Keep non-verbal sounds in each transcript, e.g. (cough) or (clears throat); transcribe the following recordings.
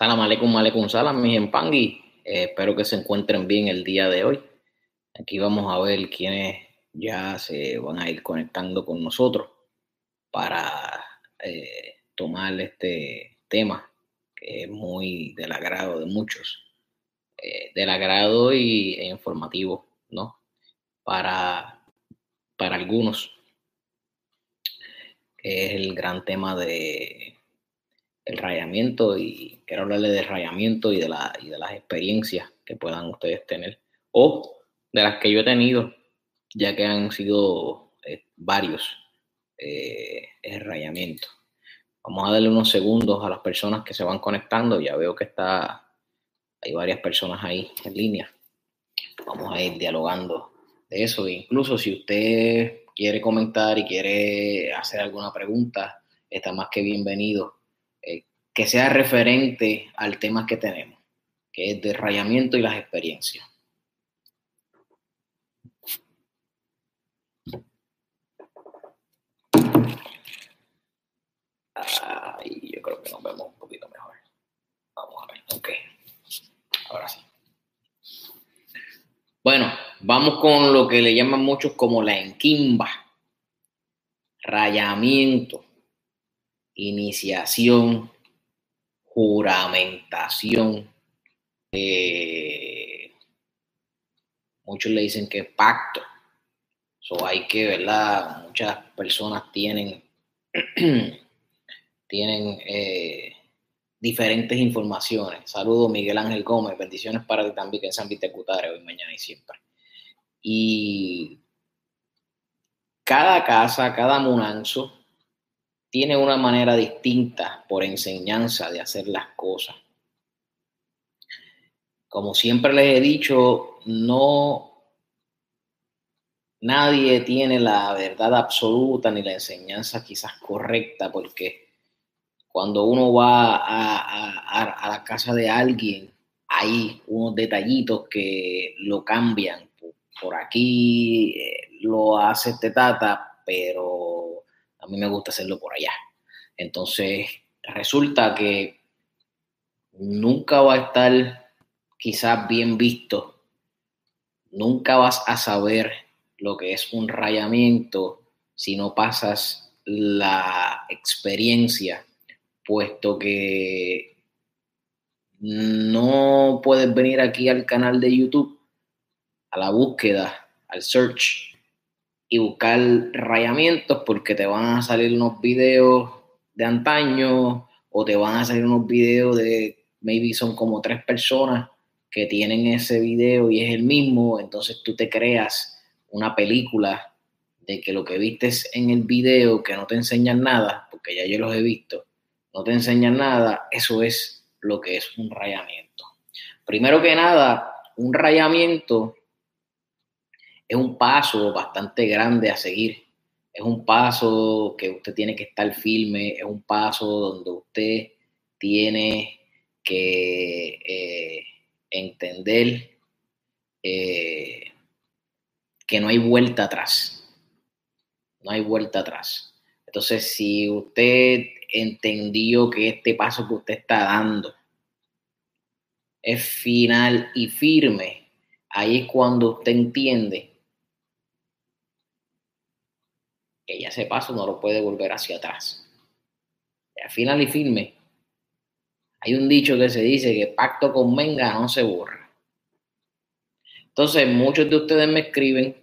Salam aleikum, aleikum salam, mis empangui. Eh, espero que se encuentren bien el día de hoy. Aquí vamos a ver quiénes ya se van a ir conectando con nosotros para eh, tomar este tema que es muy del agrado de muchos, eh, del agrado y e informativo, ¿no? Para, para algunos, es el gran tema de el rayamiento y quiero hablarle del rayamiento y de, las experiencias que puedan ustedes tener o de las que yo he tenido, ya que han sido eh, varios eh, el rayamiento. Vamos a darle unos segundos a las personas que se van conectando. Ya veo que está, hay varias personas ahí en línea. Vamos a ir dialogando de eso. incluso si usted quiere comentar y quiere hacer alguna pregunta, está más que bienvenido que sea referente al tema que tenemos, que es rayamiento y las experiencias. Ay, yo creo que nos vemos un poquito mejor. Vamos a ver, ok. Ahora sí. Bueno, vamos con lo que le llaman muchos como la enquimba, rayamiento, iniciación, juramentación. Muchos le dicen que pacto. So hay que, ¿verdad? Muchas personas tienen, (clears throat) tienen eh, diferentes informaciones. Saludos, Miguel Ángel Gómez. Bendiciones para ti también, que en San Vitecutare, hoy, mañana y siempre. Y cada casa, cada munanzo tiene una manera distinta por enseñanza de hacer las cosas. Como siempre les he dicho, no nadie tiene la verdad absoluta ni la enseñanza quizás correcta, porque cuando uno va a, la casa de alguien, hay unos detallitos que lo cambian. Por, aquí eh, lo hace este tata, pero mí me gusta hacerlo por allá. Entonces, resulta que nunca va a estar quizás bien visto, nunca vas a saber lo que es un rayamiento si no pasas la experiencia, puesto que no puedes venir aquí al canal de YouTube a la búsqueda, al search y buscar rayamientos porque te van a salir unos videos de antaño o te van a salir unos videos de, maybe son como tres personas que tienen ese video y es el mismo, entonces tú te creas una película de que lo que viste en el video, que no te enseñan nada, porque ya yo los he visto, no te enseñan nada, eso es lo que es un rayamiento. Primero que nada, un rayamiento es un paso bastante grande a seguir. Es un paso que usted tiene que estar firme, es un paso donde usted tiene que eh, entender eh, que no hay vuelta atrás. No hay vuelta atrás. Entonces, si usted entendió que este paso que usted está dando es final y firme, ahí es cuando usted entiende ya ese paso no lo puede volver hacia atrás. al final y firme, hay un dicho que se dice que pacto con menga no se borra. Entonces, muchos de ustedes me escriben,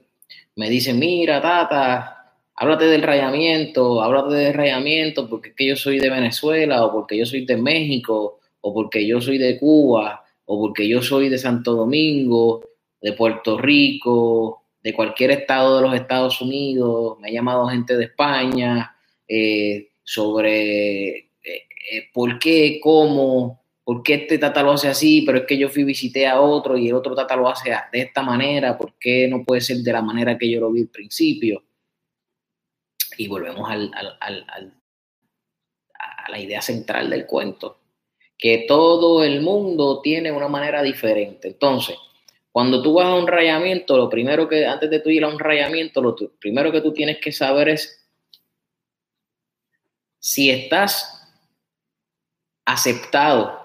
me dicen, mira, tata, háblate del rayamiento, háblate del rayamiento porque es que yo soy de Venezuela, o porque yo soy de México, o porque yo soy de Cuba, o porque yo soy de Santo Domingo, de Puerto Rico, de cualquier estado de los Estados Unidos, me ha llamado gente de España eh, sobre eh, eh, por qué, cómo, por qué este tata lo hace así, pero es que yo fui visité a otro y el otro tata lo hace de esta manera, ¿por qué no puede ser de la manera que yo lo vi al principio? Y volvemos al, a la idea central del cuento, que todo el mundo tiene una manera diferente. Entonces, cuando tú vas a un rayamiento, lo primero que, antes de tú ir a un rayamiento, lo primero que tú tienes que saber es si estás aceptado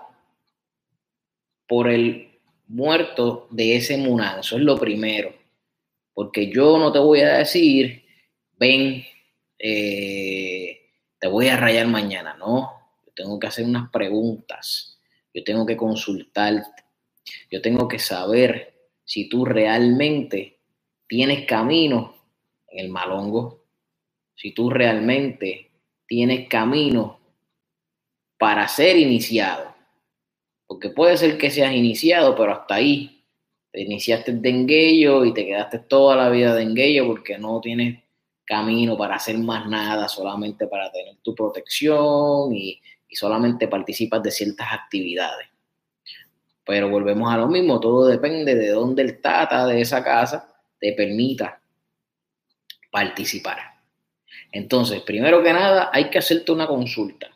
por el muerto de ese munán. Eso es lo primero. Porque yo no te voy a decir, ven, eh, te voy a rayar mañana. No, yo tengo que hacer unas preguntas. Yo tengo que consultarte. Yo tengo que saber si tú realmente tienes camino en el malongo. Si tú realmente tienes camino para ser iniciado. Porque puede ser que seas iniciado, pero hasta ahí. Te iniciaste de enguello y te quedaste toda la vida de porque no tienes camino para hacer más nada, solamente para tener tu protección y solamente participas de ciertas actividades. Pero volvemos a lo mismo, todo depende de dónde el tata de esa casa te permita participar. Entonces, primero que nada, hay que hacerte una consulta.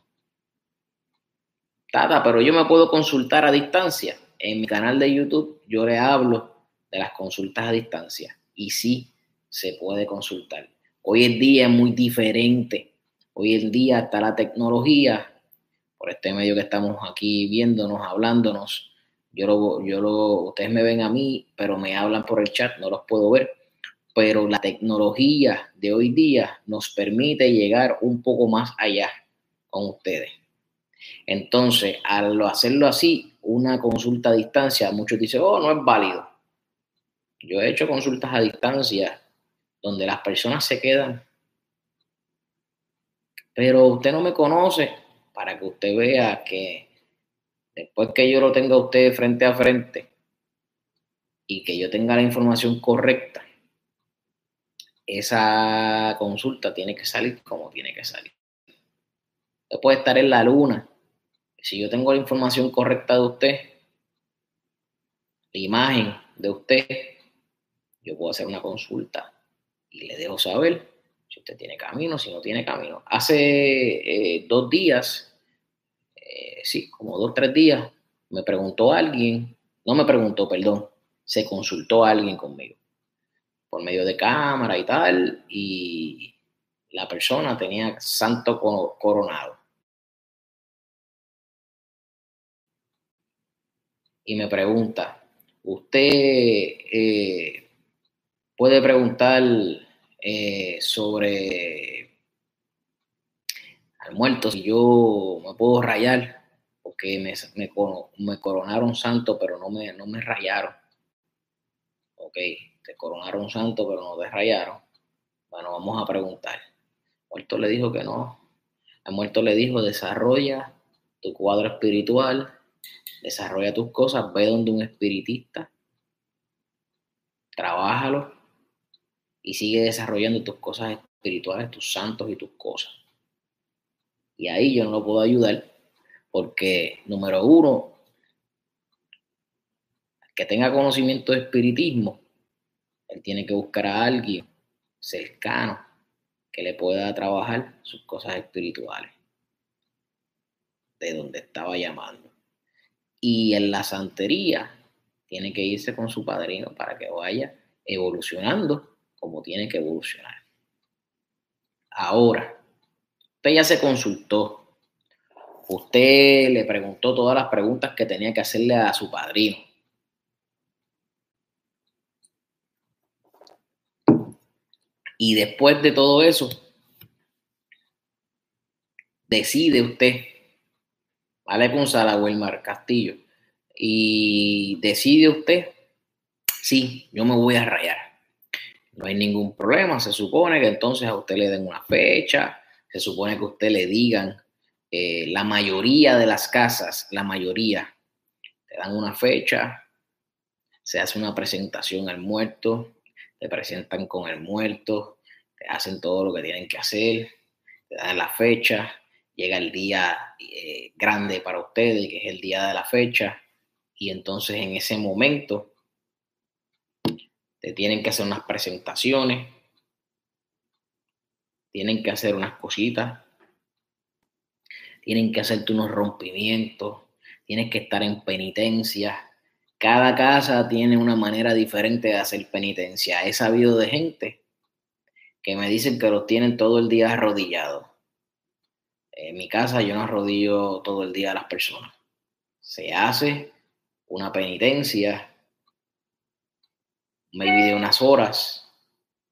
Tata, pero yo me puedo consultar a distancia. En mi canal de YouTube yo le hablo de las consultas a distancia y sí se puede consultar. Hoy en día es muy diferente. Hoy en día está la tecnología, por este medio que estamos aquí viéndonos, hablándonos. Yo lo, yo lo, ustedes me ven a mí, pero me hablan por el chat, no los puedo ver pero la tecnología de hoy día nos permite llegar un poco más allá con ustedes. Entonces, al hacerlo así, una consulta a distancia, muchos dicen, oh, no es válido. Yo he hecho consultas a distancia donde las personas se quedan, pero usted no me conoce para que usted vea que después que yo lo tenga a usted frente a frente y que yo tenga la información correcta, esa consulta tiene que salir como tiene que salir. Usted puede estar en la luna. Si yo tengo la información correcta de usted, la imagen de usted, yo puedo hacer una consulta y le dejo saber si usted tiene camino, si no tiene camino. Hace eh, dos días, eh, sí, como dos, tres días, me preguntó alguien, no me preguntó, perdón, se consultó alguien conmigo por medio de cámara y tal, y la persona tenía santo coronado. Y me pregunta, ¿usted eh, puede preguntar eh, sobre al muerto si yo me puedo rayar? Porque me, coronaron santo, pero no me, no me rayaron. Ok, te coronaron santo, pero no te rayaron. Bueno, vamos a preguntar. Muerto le dijo que no. El muerto le dijo, desarrolla tu cuadro espiritual, desarrolla tus cosas, ve donde un espiritista, trabájalo y sigue desarrollando tus cosas espirituales, tus santos y tus cosas. Y ahí yo no lo puedo ayudar porque, número uno, que tenga conocimiento de espiritismo, él tiene que buscar a alguien cercano que le pueda trabajar sus cosas espirituales, de donde estaba llamando. Y en la santería tiene que irse con su padrino para que vaya evolucionando como tiene que evolucionar. Ahora, usted ya se consultó, usted le preguntó todas las preguntas que tenía que hacerle a su padrino Y después de todo eso, decide usted, vale Gonzalo Wilmar Castillo, y decide usted, sí, yo me voy a rayar. No hay ningún problema, se supone que entonces a usted le den una fecha, se supone que usted le digan, eh, la mayoría de las casas, la mayoría, te dan una fecha, se hace una presentación al muerto, te presentan con el muerto, te hacen todo lo que tienen que hacer, te dan la fecha, llega el día eh, grande para ustedes, que es el día de la fecha, y entonces en ese momento te tienen que hacer unas presentaciones, tienen que hacer unas cositas, tienen que hacerte unos rompimientos, tienes que estar en penitencia, cada casa tiene una manera diferente de hacer penitencia. He sabido de gente que me dicen que los tienen todo el día arrodillados. En mi casa yo no arrodillo todo el día a las personas. Se hace una penitencia, maybe de unas horas,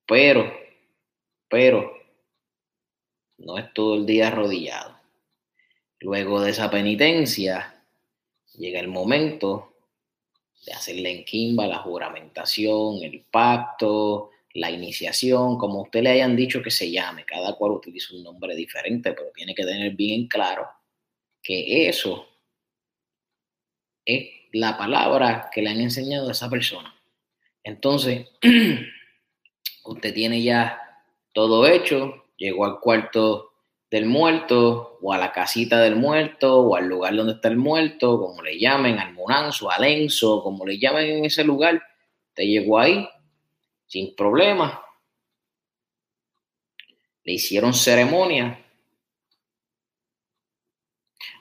pero, pero, no es todo el día arrodillado. Luego de esa penitencia, llega el momento de hacerle en Kimba la juramentación, el pacto, la iniciación, como usted le hayan dicho que se llame, cada cual utiliza un nombre diferente, pero tiene que tener bien claro que eso es la palabra que le han enseñado a esa persona. Entonces, (clears throat) usted tiene ya todo hecho, llegó al cuarto del muerto o a la casita del muerto o al lugar donde está el muerto, como le llamen, al Munanzo, al Enzo, como le llamen en ese lugar, usted llegó ahí sin problema. Le hicieron ceremonia.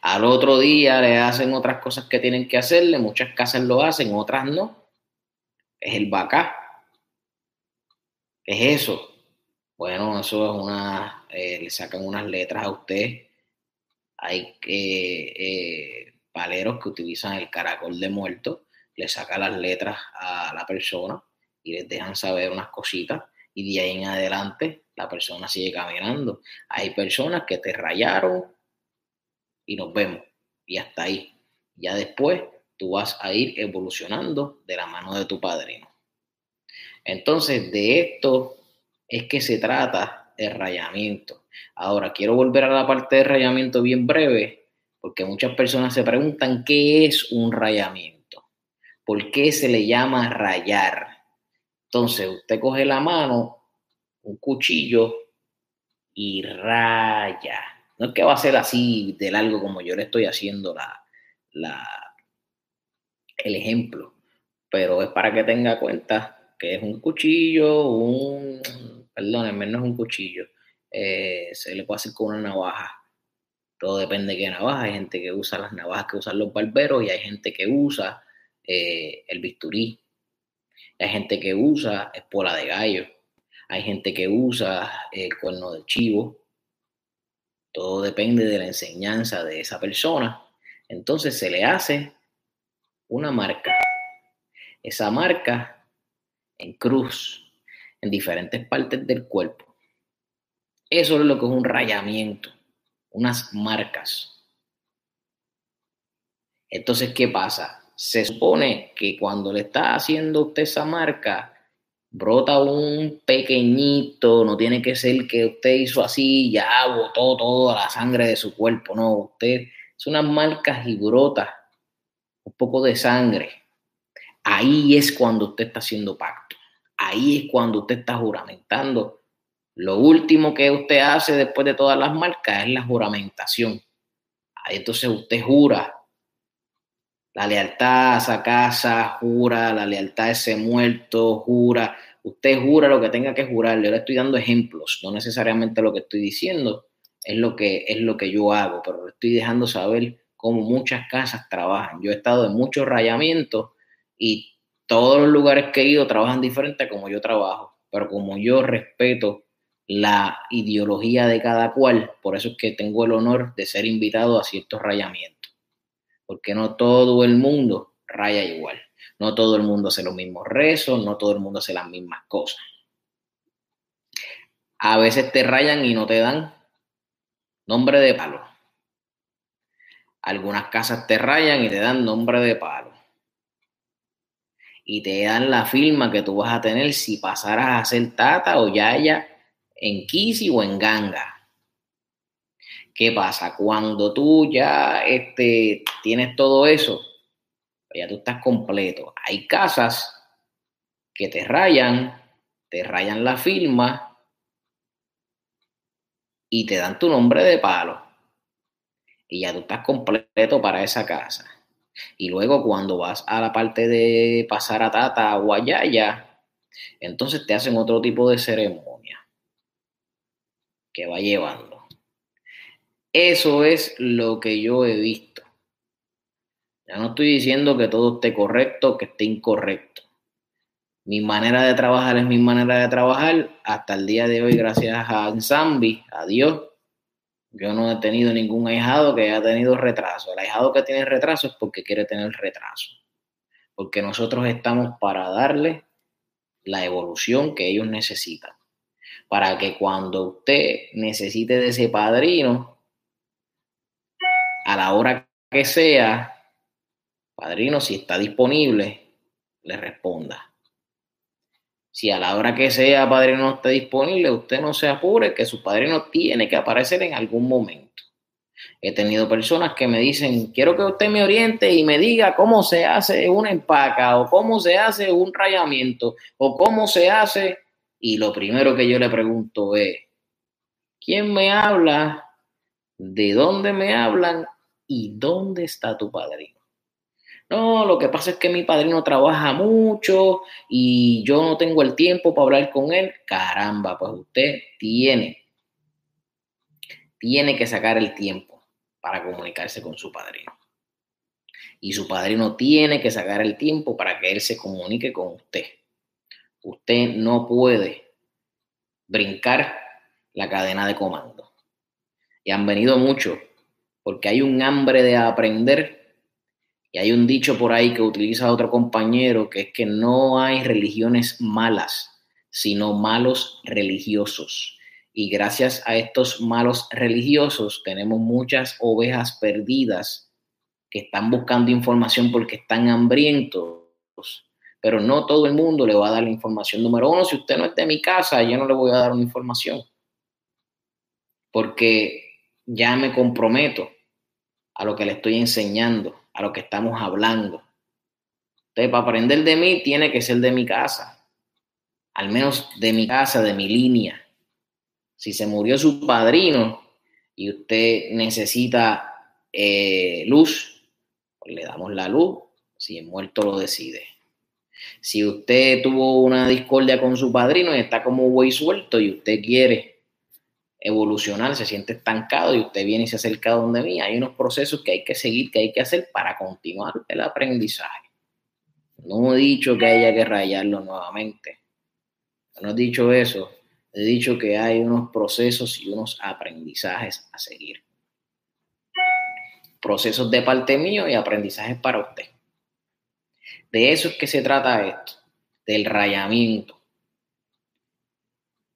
Al otro día le hacen otras cosas que tienen que hacerle. Muchas casas lo hacen, otras no. Es el bacá. ¿Qué es eso? Bueno, eso es una, eh, le sacan unas letras a usted. Hay eh, paleros que utilizan el caracol de muerto, le sacan las letras a la persona y les dejan saber unas cositas y de ahí en adelante la persona sigue caminando. Hay personas que te rayaron y nos vemos y hasta ahí. Ya después tú vas a ir evolucionando de la mano de tu padrino. Entonces, de esto es que se trata el rayamiento. Ahora, quiero volver a la parte de rayamiento bien breve, porque muchas personas se preguntan qué es un rayamiento. ¿Por qué se le llama rayar? Entonces, usted coge la mano, un cuchillo y raya. No es que va a ser así de largo como yo le estoy haciendo la, la, el ejemplo, pero es para que tenga cuenta que es un cuchillo, un, perdónenme, no es un cuchillo, eh, se le puede hacer con una navaja. Todo depende de qué navaja. Hay gente que usa las navajas que usan los barberos y hay gente que usa eh, el bisturí hay gente que usa espola de gallo. Hay gente que usa el cuerno de chivo. Todo depende de la enseñanza de esa persona. Entonces se le hace una marca. Esa marca en cruz, en diferentes partes del cuerpo. Eso es lo que es un rayamiento, unas marcas. Entonces, ¿qué pasa? se supone que cuando le está haciendo usted esa marca, brota un pequeñito, no tiene que ser que usted hizo así, ya botó toda la sangre de su cuerpo, no, usted es unas marcas y brota un poco de sangre. Ahí es cuando usted está haciendo pacto, ahí es cuando usted está juramentando. Lo último que usted hace después de todas las marcas es la juramentación. Ahí entonces usted jura la lealtad a esa casa, jura, la lealtad a ese muerto, jura. Usted jura lo que tenga que jurar. Yo le estoy dando ejemplos, no necesariamente lo que estoy diciendo es lo que, es lo que yo hago, pero le estoy dejando saber cómo muchas casas trabajan. Yo he estado en muchos rayamientos y todos los lugares que he ido trabajan diferente a como yo trabajo, pero como yo respeto la ideología de cada cual, por eso es que tengo el honor de ser invitado a ciertos rayamientos porque no todo el mundo raya igual. No todo el mundo hace los mismos rezos, no todo el mundo hace las mismas cosas. A veces te rayan y no te dan nombre de palo. Algunas casas te rayan y te dan nombre de palo. Y te dan la firma que tú vas a tener si pasaras a ser tata o yaya en Kisi o en Ganga. ¿Qué pasa? Cuando tú ya este, tienes todo eso, ya tú estás completo. Hay casas que te rayan, te rayan la firma y te dan tu nombre de palo. Y ya tú estás completo para esa casa. Y luego cuando vas a la parte de pasar a Tata o a Yaya, entonces te hacen otro tipo de ceremonia que va llevando. Eso es lo que yo he visto. Ya no estoy diciendo que todo esté correcto, que esté incorrecto. Mi manera de trabajar es mi manera de trabajar. Hasta el día de hoy, gracias a Zambi, a Dios, yo no he tenido ningún ahijado que haya tenido retraso. El ahijado que tiene retraso es porque quiere tener retraso. porque nosotros estamos para darle la evolución que ellos necesitan. Para que cuando usted necesite de ese padrino, a la hora que sea, padrino, si está disponible, le responda. Si a la hora que sea padrino no está disponible, usted no se apure, que su padrino tiene que aparecer en algún momento. He tenido personas que me dicen, quiero que usted me oriente y me diga cómo se hace una empaca o cómo se hace un rayamiento o cómo se hace. Y lo primero que yo le pregunto es, ¿quién me habla? ¿De dónde me hablan? ¿Y dónde está tu padrino? No, lo que pasa es que mi padrino trabaja mucho y yo no tengo el tiempo para hablar con él. Caramba, pues usted tiene, tiene que sacar el tiempo para comunicarse con su padrino. Y su padrino tiene que sacar el tiempo para que él se comunique con usted. Usted no puede brincar la cadena de comando. Y han venido muchos porque hay un hambre de aprender y hay un dicho por ahí que utiliza otro compañero que es que no hay religiones malas, sino malos religiosos. Y gracias a estos malos religiosos tenemos muchas ovejas perdidas que están buscando información porque están hambrientos. Pero no todo el mundo le va a dar la información. Número uno, si usted no es de mi casa, yo no le voy a dar una información. Porque ya me comprometo a lo que le estoy enseñando, a lo que estamos hablando. Entonces, para aprender de mí, tiene que ser de mi casa. Al menos de mi casa, de mi línea si se murió su padrino y usted necesita eh, luz, pues le damos la luz. Si el muerto lo decide. Si usted tuvo una discordia con su padrino y está como buey suelto y usted quiere evolucionar, se siente estancado y usted viene y se acerca donde mí, hay unos procesos que hay que seguir, que hay que hacer para continuar el aprendizaje. No he dicho que haya que rayarlo nuevamente. No he dicho eso he dicho que hay unos procesos y unos aprendizajes a seguir. Procesos de parte mío y aprendizajes para usted. De eso es que se trata esto, del rayamiento.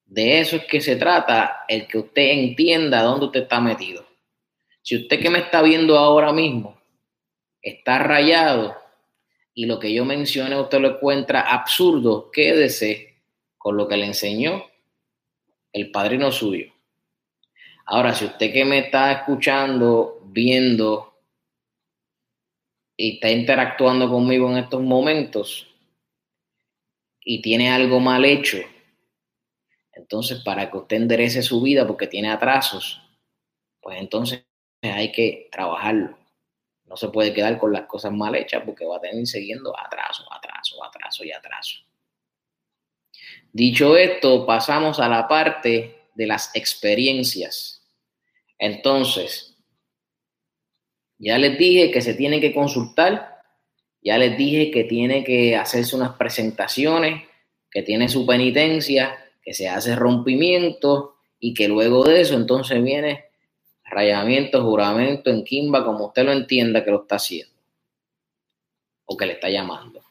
De eso es que se trata el que usted entienda dónde usted está metido. Si usted que me está viendo ahora mismo está rayado y lo que yo mencioné usted lo encuentra absurdo, quédese con lo que le enseñó el padrino suyo. Ahora, si usted que me está escuchando, viendo y está interactuando conmigo en estos momentos y tiene algo mal hecho, entonces para que usted enderece su vida porque tiene atrasos, pues entonces hay que trabajarlo. No se puede quedar con las cosas mal hechas porque va a tener siguiendo atraso, atraso, atraso y atraso. Dicho esto, pasamos a la parte de las experiencias. Entonces, ya les dije que se tiene que consultar, ya les dije que tiene que hacerse unas presentaciones, que tiene su penitencia, que se hace rompimiento y que luego de eso entonces viene rayamiento, juramento en Kimba, como usted lo entienda que lo está haciendo o que le está llamando.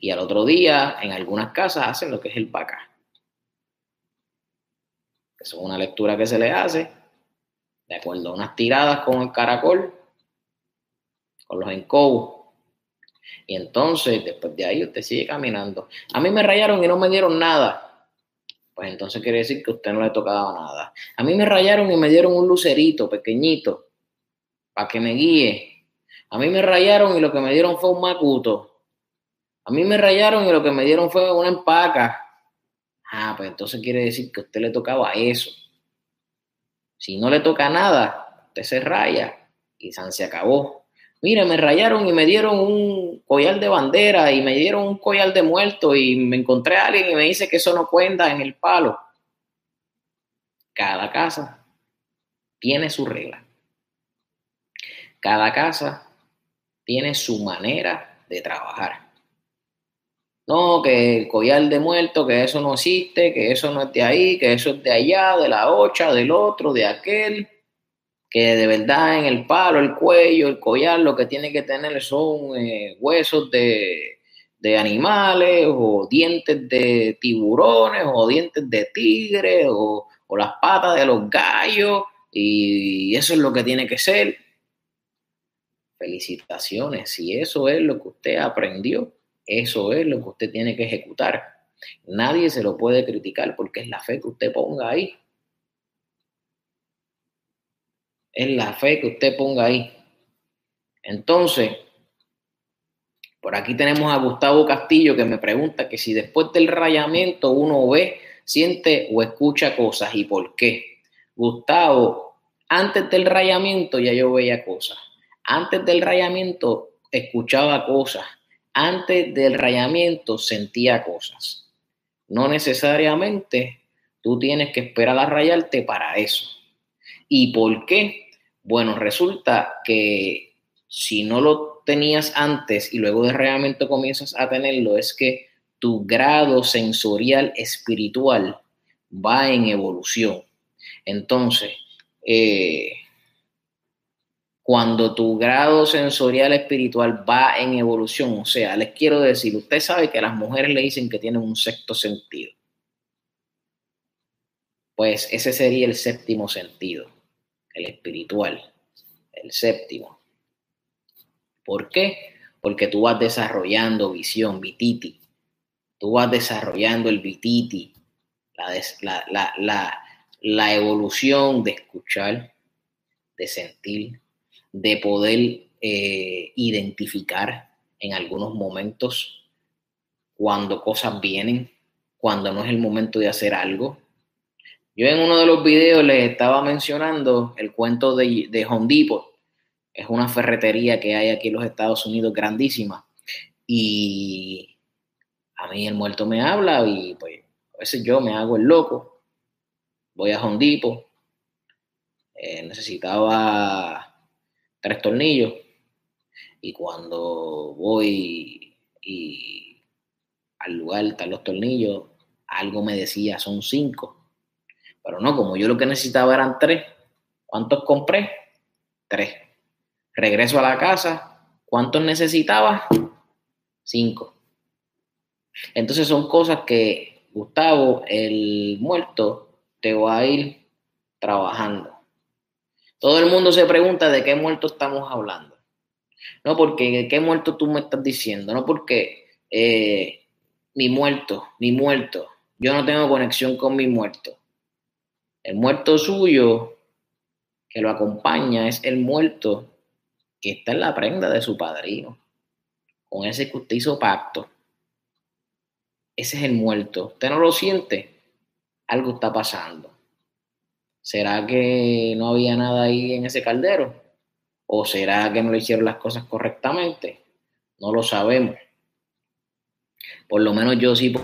Y al otro día, en algunas casas, hacen lo que es el vaca. Eso es una lectura que se le hace, de acuerdo a unas tiradas con el caracol, con los encobos. Y entonces, después de ahí, usted sigue caminando. A mí me rayaron y no me dieron nada. Pues entonces quiere decir que a usted no le tocaba nada. A mí me rayaron y me dieron un lucerito pequeñito para que me guíe. A mí me rayaron y lo que me dieron fue un macuto. A mí me rayaron y lo que me dieron fue una empaca. Ah, pues entonces quiere decir que a usted le tocaba eso. Si no le toca nada, usted se raya y se acabó. Mire, me rayaron y me dieron un collar de bandera y me dieron un collar de muerto y me encontré a alguien y me dice que eso no cuenta en el palo. Cada casa tiene su regla. Cada casa tiene su manera de trabajar. No, que el collar de muerto, que eso no existe, que eso no es de ahí, que eso es de allá, de la ocha, del otro, de aquel, que de verdad en el palo, el cuello, el collar, lo que tiene que tener son eh, huesos de, de, animales o dientes de tiburones o dientes de tigre o, o las patas de los gallos y eso es lo que tiene que ser. Felicitaciones, si eso es lo que usted aprendió, eso es lo que usted tiene que ejecutar. Nadie se lo puede criticar porque es la fe que usted ponga ahí. Es la fe que usted ponga ahí. Entonces, por aquí tenemos a Gustavo Castillo que me pregunta que si después del rayamiento uno ve, siente o escucha cosas y por qué. Gustavo, antes del rayamiento ya yo veía cosas. Antes del rayamiento escuchaba cosas. Antes del rayamiento sentía cosas. No necesariamente tú tienes que esperar a rayarte para eso. ¿Y por qué? Bueno, resulta que si no lo tenías antes y luego de realmente comienzas a tenerlo, es que tu grado sensorial espiritual va en evolución. Entonces, eh, cuando tu grado sensorial espiritual va en evolución, o sea, les quiero decir, usted sabe que las mujeres le dicen que tienen un sexto sentido. Pues ese sería el séptimo sentido el espiritual, el séptimo. ¿Por qué? Porque tú vas desarrollando visión, vititi. Tú vas desarrollando el vititi, la, evolución de escuchar, de sentir, de poder eh, identificar en algunos momentos cuando cosas vienen, cuando no es el momento de hacer algo, yo en uno de los videos les estaba mencionando el cuento de, de Hondipo. Es una ferretería que hay aquí en los Estados Unidos grandísima. Y a mí el muerto me habla y pues a veces yo me hago el loco. Voy a Hondipo. Eh, necesitaba tres tornillos. Y cuando voy y al lugar están los tornillos, algo me decía, son cinco pero no, como yo lo que necesitaba eran tres. ¿Cuántos compré? Tres. Regreso a la casa. ¿Cuántos necesitaba? Cinco. Entonces son cosas que Gustavo, el muerto, te va a ir trabajando. Todo el mundo se pregunta de qué muerto estamos hablando. No porque de qué muerto tú me estás diciendo, no porque eh, mi muerto, mi muerto, yo no tengo conexión con mi muerto. El muerto suyo que lo acompaña es el muerto que está en la prenda de su padrino, con ese que usted hizo pacto. Ese es el muerto. ¿Usted no lo siente? Algo está pasando. ¿Será que no había nada ahí en ese caldero? ¿O será que no le hicieron las cosas correctamente? No lo sabemos. Por lo menos yo sí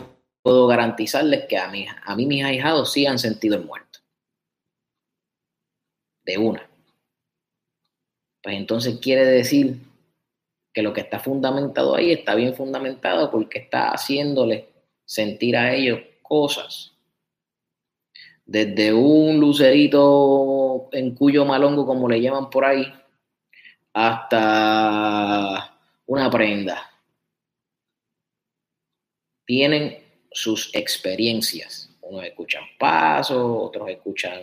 puedo garantizarles que a mí, a mí mis ahijados sí han sentido el muerto de una. Pues entonces quiere decir que lo que está fundamentado ahí está bien fundamentado porque está haciéndole sentir a ellos cosas. Desde un lucerito en cuyo malongo, como le llaman por ahí, hasta una prenda. Tienen sus experiencias. Unos escuchan pasos, otros escuchan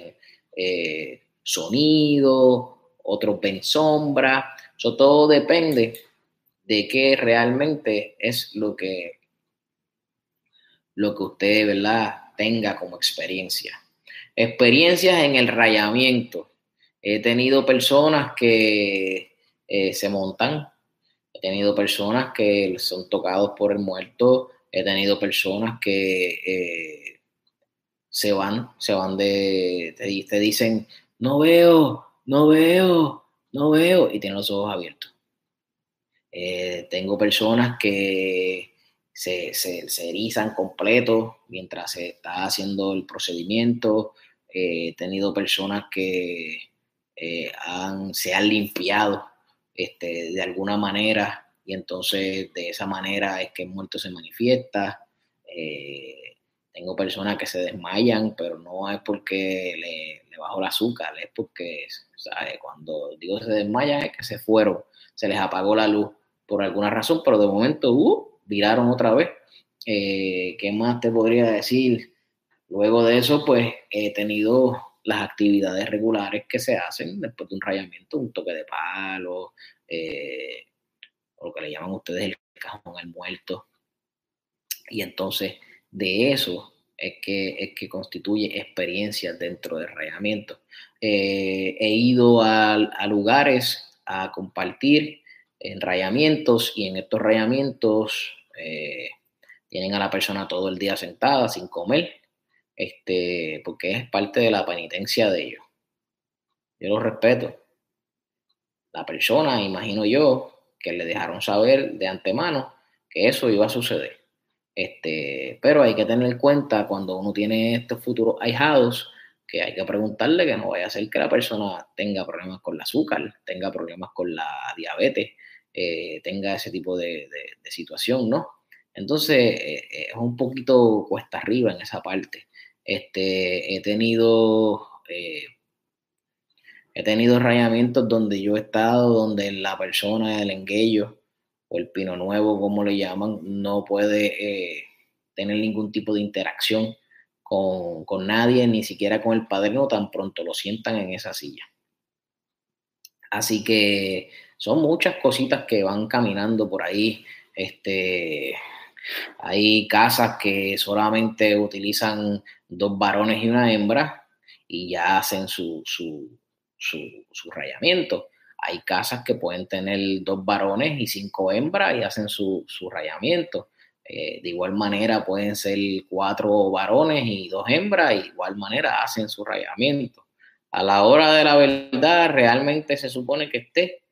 eh, sonido, otros ven sombra. Eso todo depende de qué realmente es lo que, lo que usted, ¿verdad?, tenga como experiencia. Experiencias en el rayamiento. He tenido personas que eh, se montan, he tenido personas que son tocados por el muerto, he tenido personas que eh, se van, se van de, te dicen, no veo, no veo, no veo, y tiene los ojos abiertos. Eh, tengo personas que se, se, erizan completo mientras se está haciendo el procedimiento. Eh, he tenido personas que eh, han, se han limpiado este, de alguna manera y entonces de esa manera es que el muerto se manifiesta. Tengo personas que se desmayan, pero no es porque le, le bajó el azúcar, es porque, ¿sabes? Cuando digo se desmayan es que se fueron, se les apagó la luz por alguna razón, pero de momento, uh, viraron otra vez. Eh, ¿Qué más te podría decir? Luego de eso, pues he tenido las actividades regulares que se hacen después de un rayamiento, un toque de palo, eh, o lo que le llaman ustedes el cajón al muerto. Y entonces de eso es que, es que constituye experiencias dentro del rayamiento. Eh, he ido a, lugares a compartir en rayamientos y en estos rayamientos eh, tienen a la persona todo el día sentada sin comer, este, porque es parte de la penitencia de ellos. Yo lo respeto. La persona, imagino yo, que le dejaron saber de antemano que eso iba a suceder. Este, pero hay que tener en cuenta cuando uno tiene estos futuros ahijados que hay que preguntarle que no vaya a ser que la persona tenga problemas con el azúcar, tenga problemas con la diabetes, eh, tenga ese tipo de, situación, ¿no? Entonces eh, eh, es un poquito cuesta arriba en esa parte. Este, he tenido he tenido rayamientos donde yo he estado, donde la persona, el enguello, o el pino nuevo, como le llaman, no puede eh, tener ningún tipo de interacción con, nadie, ni siquiera con el padrino, tan pronto lo sientan en esa silla. Así que son muchas cositas que van caminando por ahí. Este, hay casas que solamente utilizan dos varones y una hembra y ya hacen su, su, su rayamiento. Hay casas que pueden tener dos varones y cinco hembras y hacen su, rayamiento. Eh, de igual manera pueden ser cuatro varones y dos hembras, y de igual manera hacen su rayamiento. A la hora de la verdad, realmente se supone que esté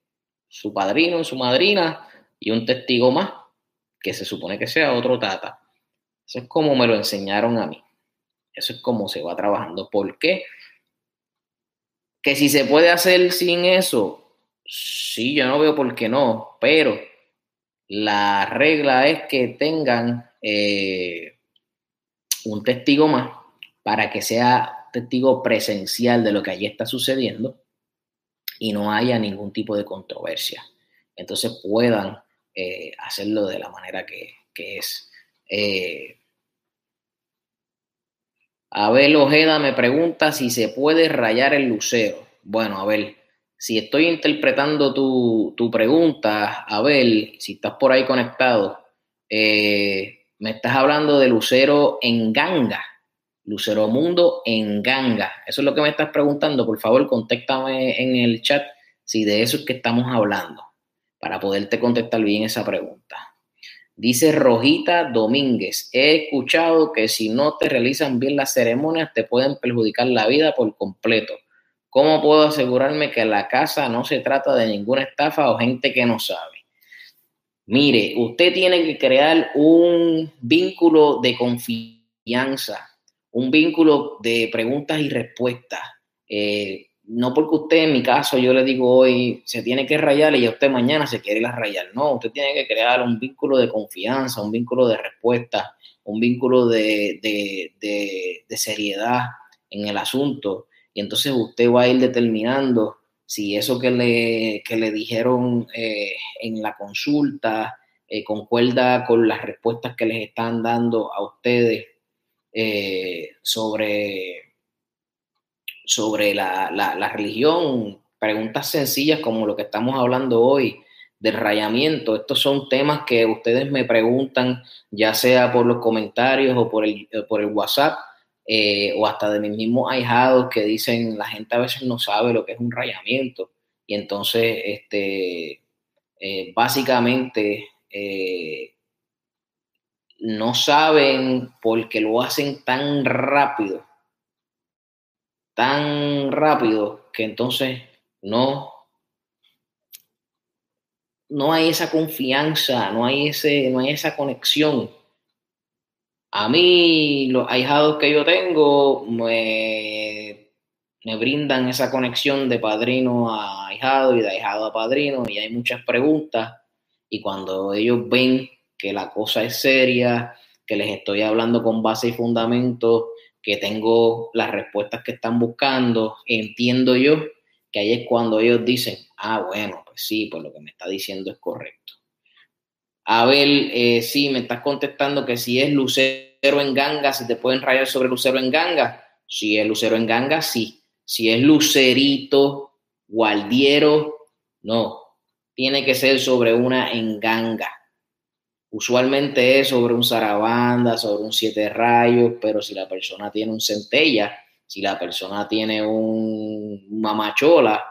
su padrino su madrina y un testigo más, que se supone que sea otro tata. Eso es como me lo enseñaron a mí. Eso es como se va trabajando. ¿Por qué? Que si se puede hacer sin eso, Sí, yo no veo por qué no, pero la regla es que tengan eh, un testigo más para que sea testigo presencial de lo que allí está sucediendo y no haya ningún tipo de controversia. Entonces puedan eh, hacerlo de la manera que, es. Eh, Abel Ojeda me pregunta si se puede rayar el lucero. Bueno, a ver, si estoy interpretando tu, pregunta, Abel, si estás por ahí conectado, eh, me estás hablando de Lucero en Ganga, Lucero Mundo en Ganga. Eso es lo que me estás preguntando. Por favor, contéctame en el chat si de eso es que estamos hablando, para poderte contestar bien esa pregunta. Dice Rojita Domínguez, he escuchado que si no te realizan bien las ceremonias te pueden perjudicar la vida por completo. ¿Cómo puedo asegurarme que la casa no se trata de ninguna estafa o gente que no sabe? Mire, usted tiene que crear un vínculo de confianza, un vínculo de preguntas y respuestas. Eh, no porque usted, en mi caso, yo le digo hoy, se tiene que rayar y ya usted mañana se quiere ir a rayar. No, usted tiene que crear un vínculo de confianza, un vínculo de respuesta, un vínculo de, de seriedad en el asunto y entonces usted va a ir determinando si eso que le, le dijeron eh, en la consulta eh, concuerda con las respuestas que les están dando a ustedes eh, sobre, sobre la, la, religión. Preguntas sencillas como lo que estamos hablando hoy del rayamiento. Estos son temas que ustedes me preguntan, ya sea por los comentarios o por el, por el WhatsApp eh, o hasta de mis mismos ahijados que dicen la gente a veces no sabe lo que es un rayamiento. Y entonces este, eh, básicamente eh, no saben porque lo hacen tan rápido, tan rápido que entonces no no hay esa confianza, no hay, ese, no hay esa conexión a mí, los ahijados que yo tengo me, me brindan esa conexión de padrino a ahijado y de ahijado a padrino y hay muchas preguntas y cuando ellos ven que la cosa es seria, que les estoy hablando con base y fundamento, que tengo las respuestas que están buscando, entiendo yo que ahí es cuando ellos dicen, ah, bueno, pues sí, pues lo que me está diciendo es correcto. Abel, eh, sí, me estás contestando que si es lucero en ganga, si te pueden rayar sobre lucero en ganga. Si es lucero en ganga, sí. Si es lucerito, guardiero, no. Tiene que ser sobre una enganga. Usualmente es sobre un zarabanda, sobre un siete rayos, pero si la persona tiene un centella, si la persona tiene un mamachola,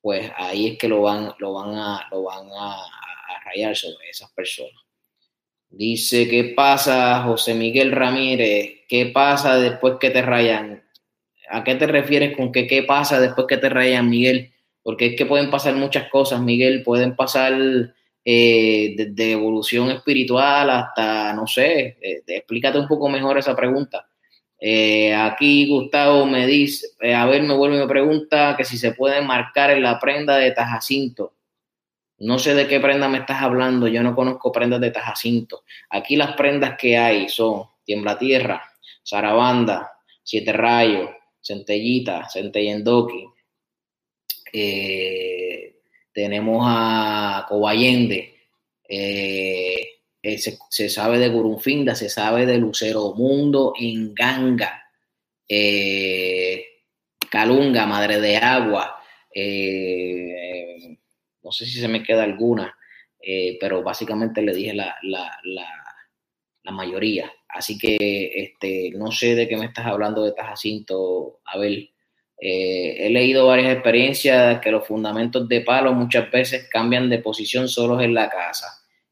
pues ahí es que lo van, lo van, a, lo van a, rayar sobre esas personas. Dice, ¿qué pasa, José Miguel Ramírez? ¿Qué pasa después que te rayan? ¿A qué te refieres con que qué pasa después que te rayan, Miguel? Porque es que pueden pasar muchas cosas, Miguel. Pueden pasar eh, desde evolución espiritual hasta, no sé, eh, explícate un poco mejor esa pregunta. Eh, aquí Gustavo me dice, eh, a ver, me vuelve y me pregunta que si se puede marcar en la prenda de Tajacinto. No sé de qué prenda me estás hablando, yo no conozco prendas de Tajacinto. Aquí las prendas que hay son Tiembla Tierra, Sarabanda, Siete Rayos, Centellita, Centellendoki. Eh, tenemos a Cobayende. Eh, eh, se, sabe de Gurunfinda, se sabe de Lucero Mundo, Inganga, eh, Calunga, Madre de Agua, no sé si se me queda alguna, pero básicamente le dije la, mayoría. Así que este, no sé de qué me estás hablando de Tajacinto, Abel. he leído varias experiencias que los fundamentos de palo muchas veces cambian de posición solos en la casa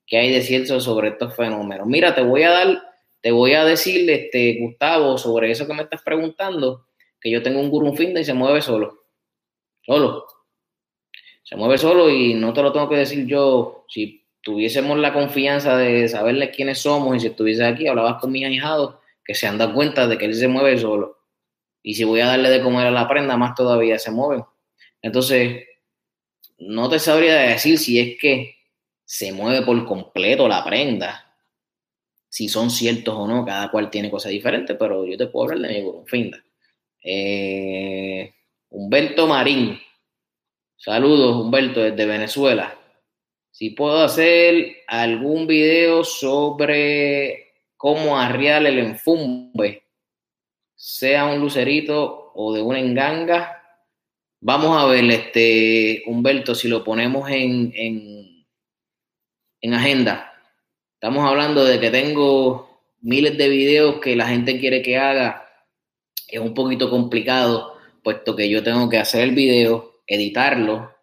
qué hay de cierto sobre estos fenómenos. Mira, te voy a dar, te voy a decir, este, Gustavo, sobre eso que me estás preguntando, que yo tengo un gurunfinda y se mueve solo. Solo. Se mueve solo y no te lo tengo que decir yo. Si tuviésemos la confianza de saberle quiénes somos y si estuviese aquí, hablabas con mis ahijados, que se han dado cuenta de que él se mueve solo. Y si voy a darle de comer a la prenda, más todavía se mueve. Entonces, no te sabría decir si es que se mueve por completo la prenda. Si son ciertos o no, cada cual tiene cosas diferentes, pero yo te puedo hablar de mi Gurunfinda. Eh, Humberto Marín. Saludos, Humberto, desde Venezuela. Si puedo hacer algún video sobre cómo arriar el enfumbe, sea un lucerito o de una enganga. Vamos a ver, este, Humberto, si lo ponemos en en agenda. Estamos hablando de que tengo miles de videos que la gente quiere que haga. Es un poquito complicado, puesto que yo tengo que hacer el video, editarlo.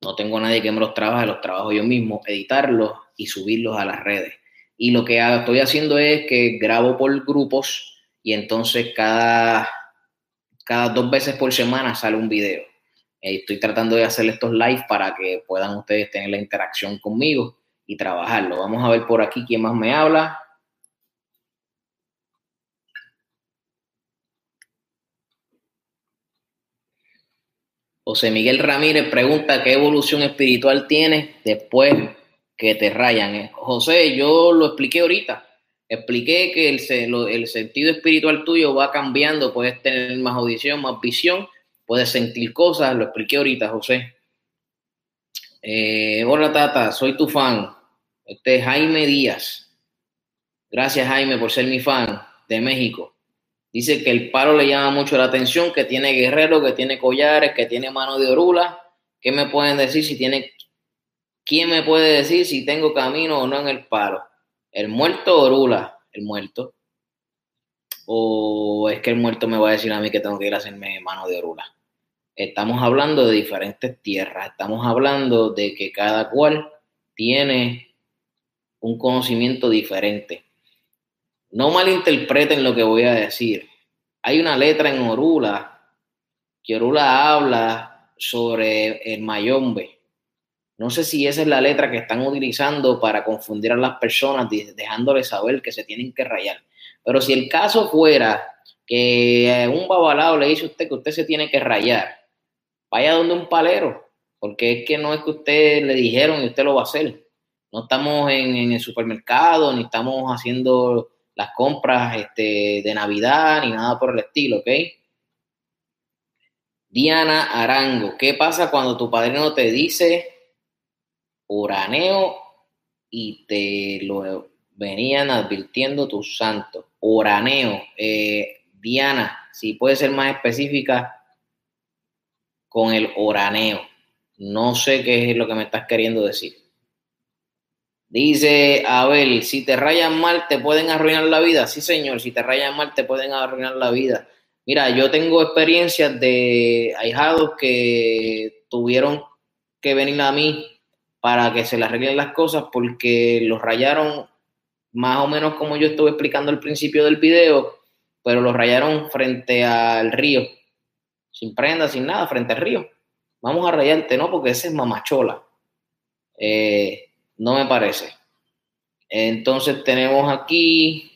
No tengo nadie que me los trabaje, los trabajo yo mismo, editarlos y subirlos a las redes. Y lo que estoy haciendo es que grabo por grupos y entonces cada, cada dos veces por semana sale un video. Eh, estoy tratando de hacer estos live para que puedan ustedes tener la interacción conmigo y trabajarlo. Vamos a ver por aquí quién más me habla. José Miguel Ramírez pregunta qué evolución espiritual tienes después que te rayan. Eh, José, yo lo expliqué ahorita. Expliqué que el, sentido espiritual tuyo va cambiando, puedes tener más audición, más visión puedes sentir cosas, lo expliqué ahorita, José. Eh, hola Tata, soy tu fan. Este es Jaime Díaz. Gracias Jaime por ser mi fan de México. Dice que el paro le llama mucho la atención, que tiene guerrero, que tiene collares, que tiene mano de orula. ¿Qué me pueden decir si tiene... ¿Quién me puede decir si tengo camino o no en el paro? ¿El muerto orula? El muerto. ¿O es que el muerto me va a decir a mí que tengo que ir a hacerme mano de orula? Estamos hablando de diferentes tierras, estamos hablando de que cada cual tiene un conocimiento diferente. No malinterpreten lo que voy a decir. Hay una letra en Orula que Orula habla sobre el mayombe. No sé si esa es la letra que están utilizando para confundir a las personas, dejándoles saber que se tienen que rayar. Pero si el caso fuera que un babalao le dice a usted que usted se tiene que rayar, vaya donde un palero, porque es que no es que usted le dijeron y usted lo va a hacer. No estamos en, el supermercado, ni estamos haciendo las compras este, de Navidad, ni nada por el estilo, ¿ok? Diana Arango, ¿qué pasa cuando tu padrino te dice uraneo y te lo venían advirtiendo tus santos? Uraneo, eh, Diana, si puede ser más específica con el oraneo. No sé qué es lo que me estás queriendo decir. Dice Abel, si te rayan mal, te pueden arruinar la vida. Sí, señor, si te rayan mal, te pueden arruinar la vida. Mira, yo tengo experiencias de ahijados que tuvieron que venir a mí para que se les arreglen las cosas porque los rayaron más o menos como yo estuve explicando al principio del video, pero los rayaron frente al río, sin prenda, sin nada, frente al río. Vamos a rayarte, ¿no? Porque ese es mamachola. Eh, no me parece. Entonces tenemos aquí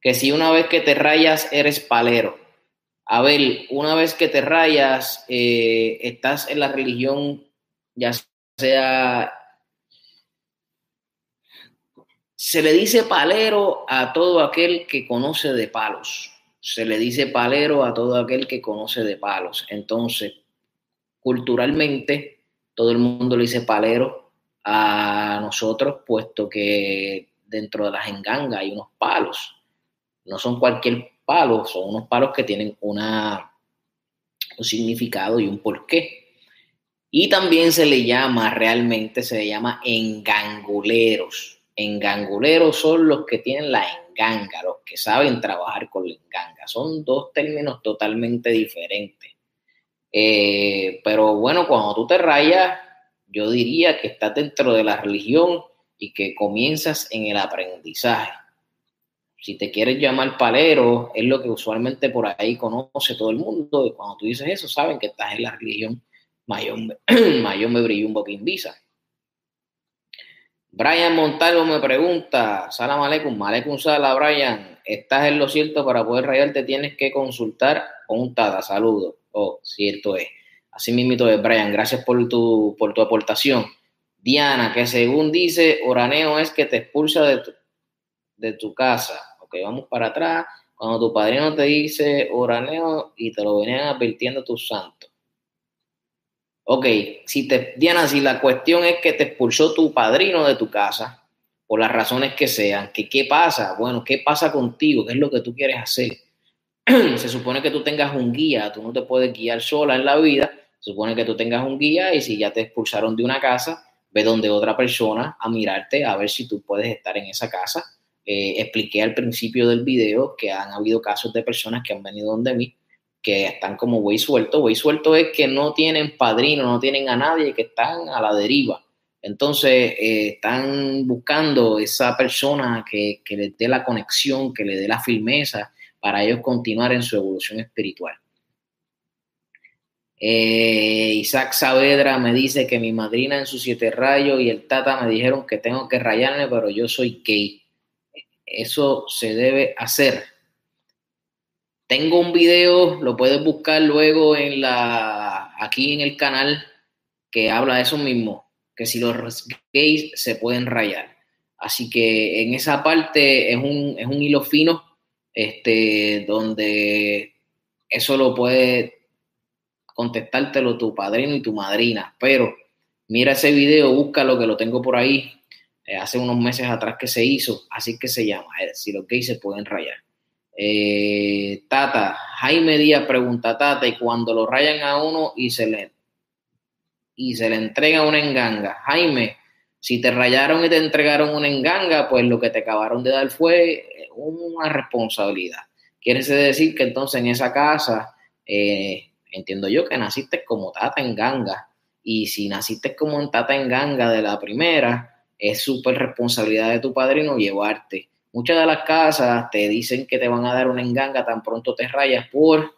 que si una vez que te rayas eres palero. A ver, una vez que te rayas, eh, estás en la religión, ya sea... Se le dice palero a todo aquel que conoce de palos. Se le dice palero a todo aquel que conoce de palos. Entonces, culturalmente, todo el mundo le dice palero a nosotros, puesto que dentro de las engangas hay unos palos no son cualquier palo, son unos palos que tienen una, un significado y un porqué. Y también se le llama, realmente se le llama enganguleros. Enganguleros son los que tienen la enganga, los que saben trabajar con la enganga. Son dos términos totalmente diferentes. Eh, pero bueno, cuando tú te rayas, yo diría que estás dentro de la religión y que comienzas en el aprendizaje si te quieres llamar palero, es lo que usualmente por ahí conoce todo el mundo. Y cuando tú dices eso, saben que estás en la religión mayor me (clears throat) brilló un boquín visa. Brian Montalvo me pregunta, salam aleikum, aleikum sala, Brian, estás en lo cierto para poder rayarte, tienes que consultar con un tada, saludo. Oh, cierto es. Así mismo es, Brian, gracias por tu, por tu aportación. Diana, que según dice, Oraneo es que te expulsa de tu, de tu casa ok, vamos para atrás, cuando tu padrino te dice oraneo y te lo venían advirtiendo tus santos. Ok, si te, Diana, si la cuestión es que te expulsó tu padrino de tu casa, por las razones que sean, que qué pasa, bueno, qué pasa contigo, qué es lo que tú quieres hacer. (clears throat) se supone que tú tengas un guía, tú no te puedes guiar sola en la vida, se supone que tú tengas un guía y si ya te expulsaron de una casa, ve donde otra persona a mirarte a ver si tú puedes estar en esa casa eh, expliqué al principio del video que han habido casos de personas que han venido donde mí que están como güey suelto. Güey suelto es que no tienen padrino, no tienen a nadie, que están a la deriva. Entonces eh, están buscando esa persona que, que les dé la conexión, que le dé la firmeza para ellos continuar en su evolución espiritual. Eh, Isaac Saavedra me dice que mi madrina en sus siete rayos y el tata me dijeron que tengo que rayarme, pero yo soy gay. Eso se debe hacer. Tengo un video, lo puedes buscar luego en la, aquí en el canal que habla de eso mismo, que si los gays se pueden rayar. Así que en esa parte es un, es un hilo fino, este, donde eso lo puede contestártelo tu padrino y tu madrina. Pero mira ese video, búscalo que lo tengo por ahí eh, hace unos meses atrás que se hizo, así que se llama, eh, si los gays se pueden rayar. Eh, tata, Jaime Díaz pregunta, Tata, y cuando lo rayan a uno y se le, y se le entrega una enganga, Jaime, si te rayaron y te entregaron una enganga, pues lo que te acabaron de dar fue una responsabilidad. Quiere decir que entonces en esa casa, entiendo yo que naciste como tata en ganga, y si naciste como en tata en ganga de la primera, es súper responsabilidad de tu padrino llevarte. Muchas de las casas te dicen que te van a dar una enganga tan pronto te rayas por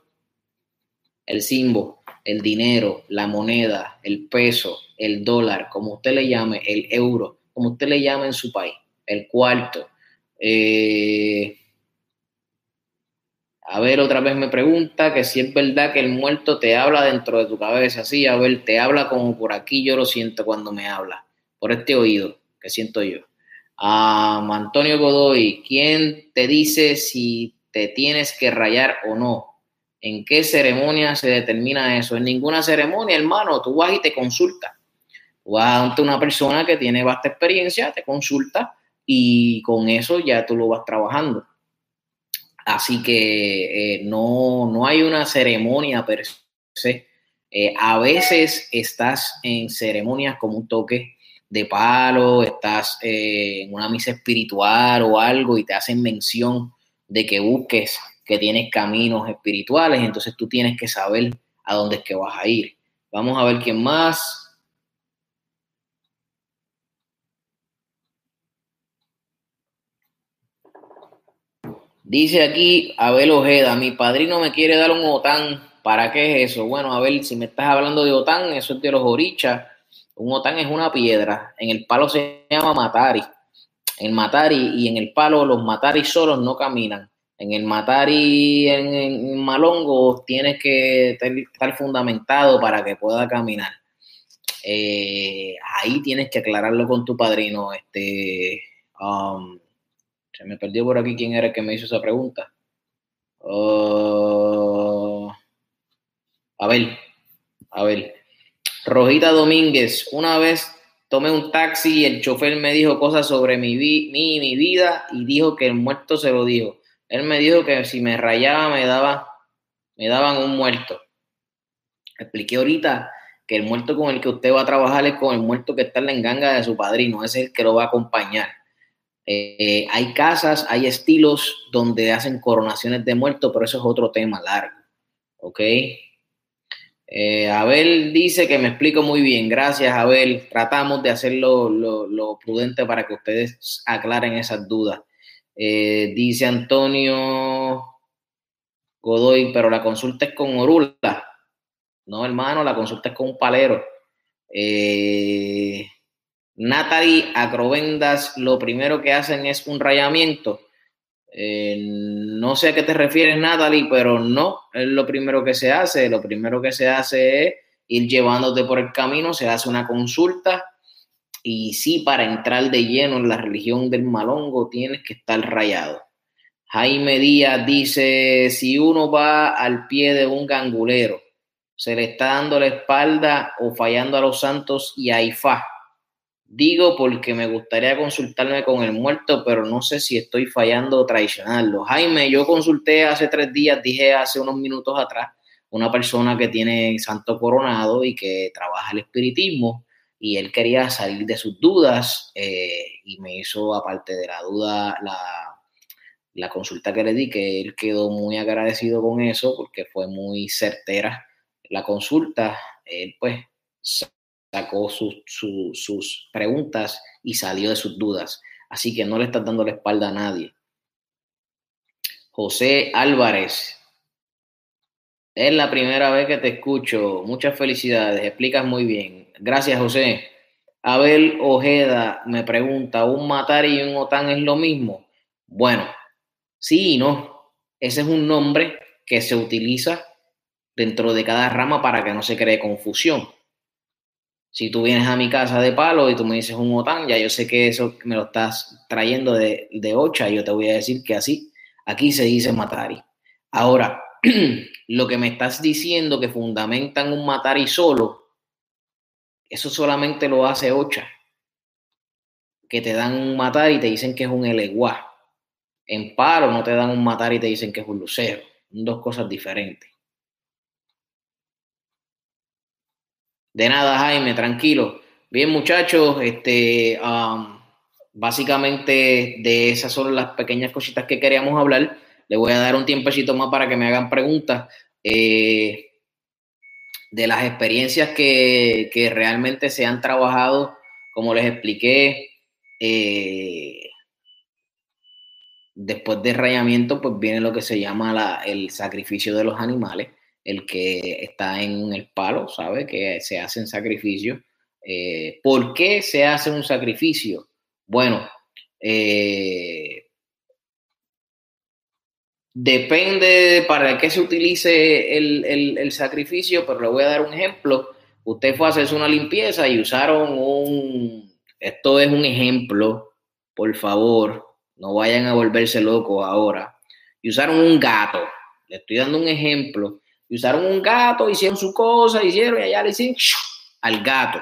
el símbolo, el dinero, la moneda, el peso, el dólar, como usted le llame, el euro, como usted le llame en su país, el cuarto. Eh, a ver, otra vez me pregunta que si es verdad que el muerto te habla dentro de tu cabeza. Sí, a ver, te habla como por aquí, yo lo siento cuando me habla por este oído que siento yo. Antonio Godoy, ¿quién te dice si te tienes que rayar o no? ¿En qué ceremonia se determina eso? En ninguna ceremonia, hermano, tú vas y te consultas. Vas ante una persona que tiene vasta experiencia, te consulta y con eso ya tú lo vas trabajando. Así que eh, no, no hay una ceremonia per se. Eh, a veces estás en ceremonias como un toque de palo, estás eh, en una misa espiritual o algo y te hacen mención de que busques que tienes caminos espirituales, entonces tú tienes que saber a dónde es que vas a ir. Vamos a ver quién más. Dice aquí Abel Ojeda, mi padrino me quiere dar un OTAN. ¿Para qué es eso? Bueno, a ver, si me estás hablando de OTAN, eso es de los orichas. Un OTAN es una piedra. En el palo se llama Matari. En Matari y en el palo los Matari solos no caminan. En el Matari, en, en Malongo, tienes que estar fundamentado para que pueda caminar. Eh, ahí tienes que aclararlo con tu padrino. Este, um, se me perdió por aquí quién era que me hizo esa pregunta. Uh, a ver, a ver. Rojita Domínguez, una vez tomé un taxi y el chofer me dijo cosas sobre mi, mi, mi vida y dijo que el muerto se lo dijo. Él me dijo que si me rayaba me, daba, me daban un muerto. Expliqué ahorita que el muerto con el que usted va a trabajar es con el muerto que está en la enganga de su padrino, ese es el que lo va a acompañar. Eh, hay casas, hay estilos donde hacen coronaciones de muertos, pero eso es otro tema largo. ¿Ok? Eh, Abel dice que me explico muy bien. Gracias, Abel. Tratamos de hacerlo lo, prudente para que ustedes aclaren esas dudas. Eh, dice Antonio Godoy, pero la consulta es con Orula. No, hermano, la consulta es con un palero. Eh, Natalie Acrovendas lo primero que hacen es un rayamiento. Eh, no sé a qué te refieres, Natalie, pero no es lo primero que se hace. Lo primero que se hace es ir llevándote por el camino, se hace una consulta y sí, para entrar de lleno en la religión del malongo tienes que estar rayado. Jaime Díaz dice, si uno va al pie de un gangulero, se le está dando la espalda o fallando a los santos y ahí fa Digo porque me gustaría consultarme con el muerto, pero no sé si estoy fallando o traicionarlo. Jaime, yo consulté hace tres días, dije hace unos minutos atrás, una persona que tiene santo coronado y que trabaja el espiritismo y él quería salir de sus dudas eh, y me hizo, aparte de la duda, la, la consulta que le di, que él quedó muy agradecido con eso porque fue muy certera la consulta. Él pues sacó sus, sus preguntas y salió de sus dudas. Así que no le estás dando la espalda a nadie. José Álvarez, es la primera vez que te escucho. Muchas felicidades, explicas muy bien. Gracias, José. Abel Ojeda me pregunta, ¿un matar y un OTAN es lo mismo? Bueno, sí y no. Ese es un nombre que se utiliza dentro de cada rama para que no se cree confusión. Si tú vienes a mi casa de palo y tú me dices un OTAN, ya yo sé que eso me lo estás trayendo de, Ocha y yo te voy a decir que así, aquí se dice Matari. Ahora, (clears throat) lo que me estás diciendo que fundamentan un Matari solo, eso solamente lo hace Ocha. Que te dan un Matari y te dicen que es un Eleguá. En palo no te dan un Matari y te dicen que es un lucero. Dos cosas diferentes. De nada, Jaime, tranquilo. Bien, muchachos, este, básicamente de esas son las pequeñas cositas que queríamos hablar. Le voy a dar un tiempecito más para que me hagan preguntas. Eh, de las experiencias que, realmente se han trabajado, como les expliqué, eh, después del rayamiento, pues viene lo que se llama el sacrificio de los animales el que está en el palo, sabe que se hacen sacrificios. Eh, ¿Por qué se hace un sacrificio? Bueno, eh, depende para qué se utilice el, sacrificio, pero le voy a dar un ejemplo. Usted fue a hacerse una limpieza y usaron un, Esto es un ejemplo, por favor, no vayan a volverse locos ahora. Y usaron un gato, le estoy dando un ejemplo. Y usaron un gato, hicieron su cosa, hicieron y allá le hicieron al gato.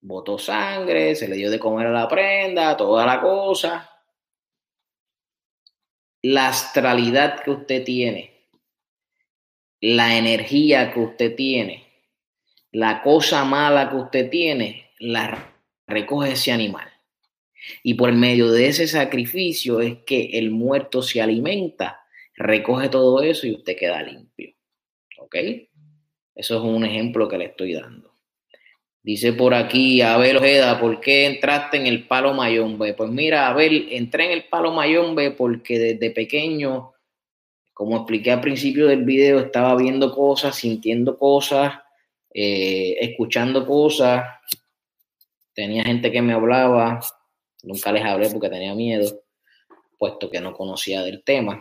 Botó sangre, se le dio de comer a la prenda, toda la cosa. La astralidad que usted tiene, la energía que usted tiene, la cosa mala que usted tiene, la recoge ese animal. Y por medio de ese sacrificio es que el muerto se alimenta, recoge todo eso y usted queda limpio. ¿Ok? Eso es un ejemplo que le estoy dando. Dice por aquí Abel Ojeda, ¿por qué entraste en el palo mayombe? Pues mira, Abel, entré en el palo mayombe porque desde pequeño, como expliqué al principio del video, estaba viendo cosas, sintiendo cosas, eh, escuchando cosas. Tenía gente que me hablaba, Nunca les hablé porque tenía miedo, puesto que no conocía del tema.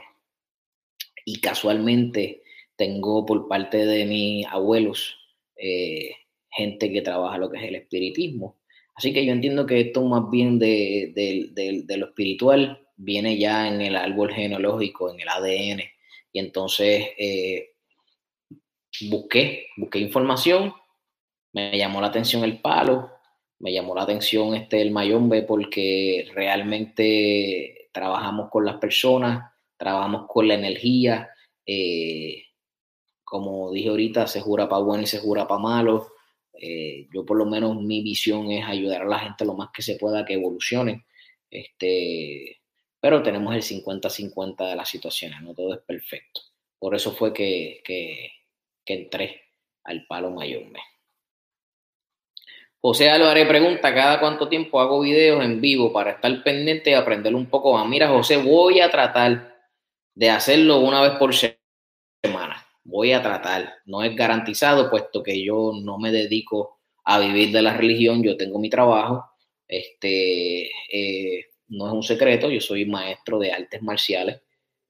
Y casualmente tengo por parte de mis abuelos eh, gente que trabaja lo que es el espiritismo. Así que yo entiendo que esto más bien de, lo espiritual viene ya en el árbol genealógico, en el ADN. Y entonces eh, busqué, busqué información, me llamó la atención el palo, me llamó la atención este el Mayombe porque realmente trabajamos con las personas, trabajamos con la energía. Eh, como dije ahorita, se jura para bueno y se jura para malo. Eh, yo por lo menos mi visión es ayudar a la gente lo más que se pueda que evolucione. Este, pero tenemos el 50-50 de las situaciones, no todo es perfecto. Por eso fue que, que, que entré al palo Mayombe. José Álvarez pregunta, ¿cada cuánto tiempo hago videos en vivo para estar pendiente y aprender un poco más? Mira, José, voy a tratar de hacerlo una vez por semana. Voy a tratar. No es garantizado, puesto que yo no me dedico a vivir de la religión, yo tengo mi trabajo. Este, eh, no es un secreto, yo soy maestro de artes marciales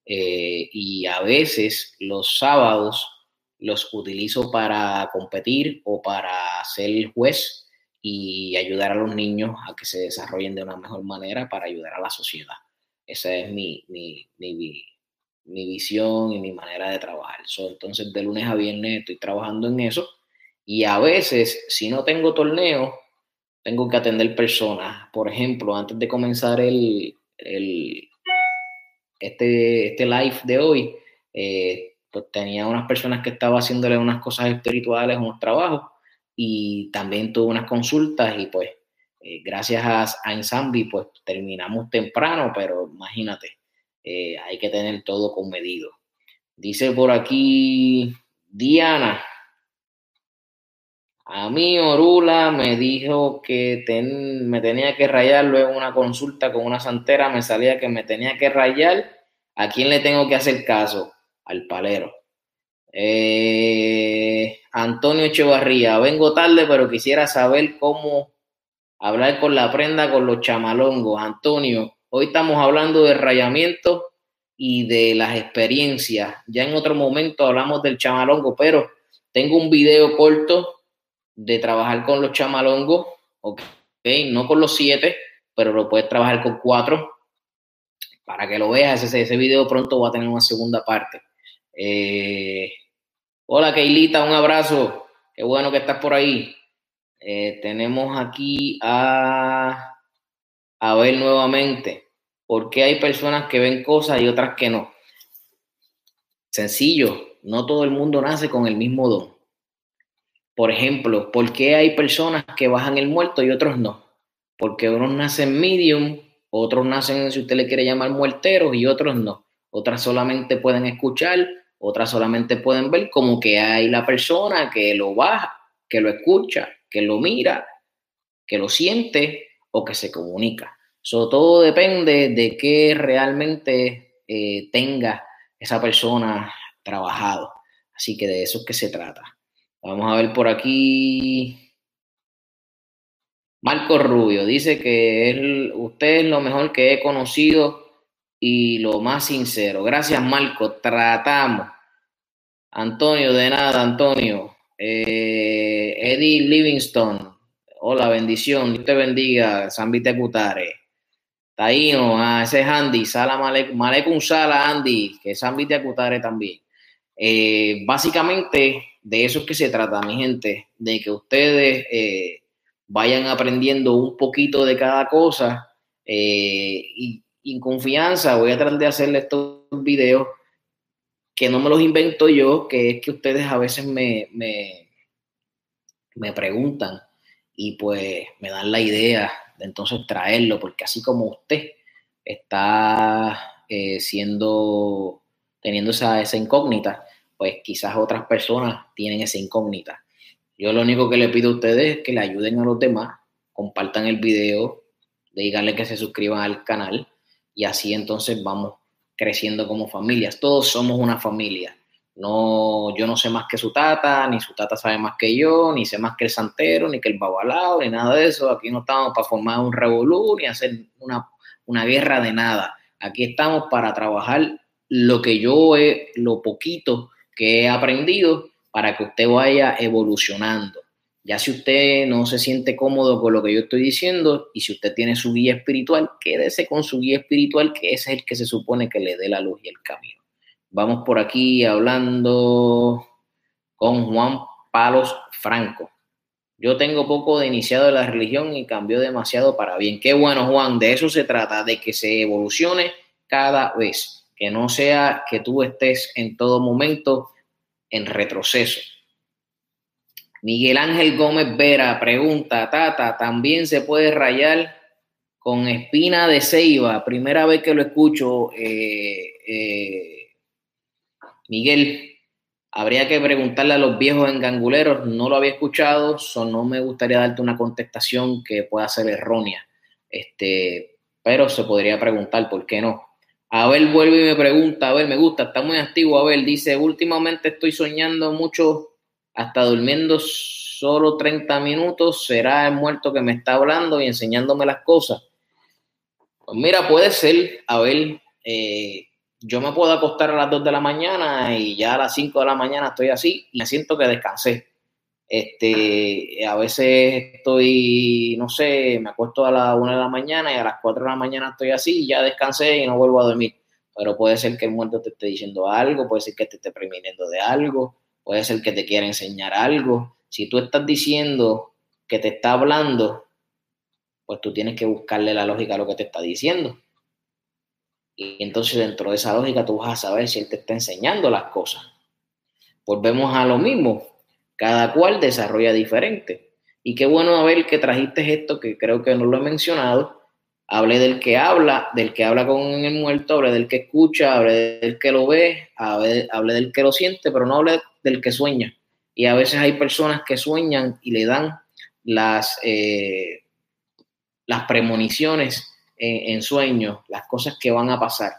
eh, y a veces los sábados los utilizo para competir o para ser juez y ayudar a los niños a que se desarrollen de una mejor manera para ayudar a la sociedad. Esa es mi, mi visión y mi manera de trabajar. entonces, de lunes a viernes estoy trabajando en eso y a veces, si no tengo torneo, tengo que atender personas. Por ejemplo, antes de comenzar el, el este, este live de hoy, eh, pues tenía unas personas que estaba haciéndole unas cosas espirituales, unos trabajos, y también tuve unas consultas y pues eh, gracias a, a pues terminamos temprano, pero imagínate, eh, hay que tener todo con medido. Dice por aquí Diana, a mí Orula me dijo que me tenía que rayar luego una consulta con una santera, me salía que me tenía que rayar. ¿A quién le tengo que hacer caso? Al palero. Eh, Antonio Echevarría, vengo tarde, pero quisiera saber cómo hablar con la prenda con los chamalongos. Antonio, hoy estamos hablando de rayamiento y de las experiencias. Ya en otro momento hablamos del chamalongo, pero tengo un video corto de trabajar con los chamalongos, ok, no con los siete, pero lo puedes trabajar con cuatro. Para que lo veas, ese, ese video pronto va a tener una segunda parte. Eh, Hola, Keilita, un abrazo. Qué bueno que estás por ahí. Eh, tenemos aquí a, a ver nuevamente. ¿Por qué hay personas que ven cosas y otras que no? Sencillo, no todo el mundo nace con el mismo don. Por ejemplo, ¿por qué hay personas que bajan el muerto y otros no? Porque unos nacen medium, otros nacen, si usted le quiere llamar, muerteros y otros no. Otras solamente pueden escuchar otras solamente pueden ver como que hay la persona que lo baja, que lo escucha, que lo mira, que lo siente o que se comunica. Eso todo depende de qué realmente eh, tenga esa persona trabajado. Así que de eso es que se trata. Vamos a ver por aquí. Marco Rubio dice que usted es lo mejor que he conocido y lo más sincero. Gracias, Marco. Tratamos. Antonio, de nada, Antonio. Eh, Eddie Livingston. Hola, bendición. Dios te bendiga. San Vite Cutare. Taíno, ah, ese es Andy. Sala Malek, Sala, Andy, que es San Vite Cutare también. Eh, básicamente, de eso es que se trata, mi gente, de que ustedes eh, vayan aprendiendo un poquito de cada cosa eh, y, en confianza voy a tratar de hacerle estos videos que no me los invento yo, que es que ustedes a veces me, me, me preguntan y pues me dan la idea de entonces traerlo, porque así como usted está eh, siendo, teniendo esa, esa incógnita, pues quizás otras personas tienen esa incógnita. Yo lo único que le pido a ustedes es que le ayuden a los demás, compartan el video, díganle que se suscriban al canal y así entonces vamos creciendo como familias. Todos somos una familia. No, yo no sé más que su tata, ni su tata sabe más que yo, ni sé más que el santero, ni que el babalao, ni nada de eso. Aquí no estamos para formar un revolú, ni hacer una, una guerra de nada. Aquí estamos para trabajar lo que yo he, lo poquito que he aprendido para que usted vaya evolucionando. Ya si usted no se siente cómodo con lo que yo estoy diciendo y si usted tiene su guía espiritual, quédese con su guía espiritual, que ese es el que se supone que le dé la luz y el camino. Vamos por aquí hablando con Juan Palos Franco. Yo tengo poco de iniciado de la religión y cambió demasiado para bien. Qué bueno, Juan, de eso se trata, de que se evolucione cada vez, que no sea que tú estés en todo momento en retroceso. Miguel Ángel Gómez Vera pregunta, Tata, ¿también se puede rayar con espina de ceiba? Primera vez que lo escucho, eh, eh, Miguel, habría que preguntarle a los viejos enganguleros, no lo había escuchado, so no me gustaría darte una contestación que pueda ser errónea, este, pero se podría preguntar, ¿por qué no? Abel vuelve y me pregunta, a ver, me gusta, está muy activo, Abel, dice, últimamente estoy soñando mucho, hasta durmiendo solo 30 minutos, será el muerto que me está hablando y enseñándome las cosas. Pues mira, puede ser, Abel, eh, yo me puedo acostar a las 2 de la mañana y ya a las 5 de la mañana estoy así y me siento que descansé. Este, a veces estoy, no sé, me acuesto a las 1 de la mañana y a las 4 de la mañana estoy así y ya descansé y no vuelvo a dormir. Pero puede ser que el muerto te esté diciendo algo, puede ser que te esté previniendo de algo, puede ser que te quiera enseñar algo. Si tú estás diciendo que te está hablando, pues tú tienes que buscarle la lógica a lo que te está diciendo. Y entonces dentro de esa lógica tú vas a saber si él te está enseñando las cosas. Volvemos a lo mismo. Cada cual desarrolla diferente. Y qué bueno ver que trajiste esto, que creo que no lo he mencionado. Hable del que habla, del que habla con el muerto, hable del que escucha, hable del que lo ve, hable, del que lo siente, pero no hable del que sueña. Y a veces hay personas que sueñan y le dan las, eh, las premoniciones en, sueños, las cosas que van a pasar.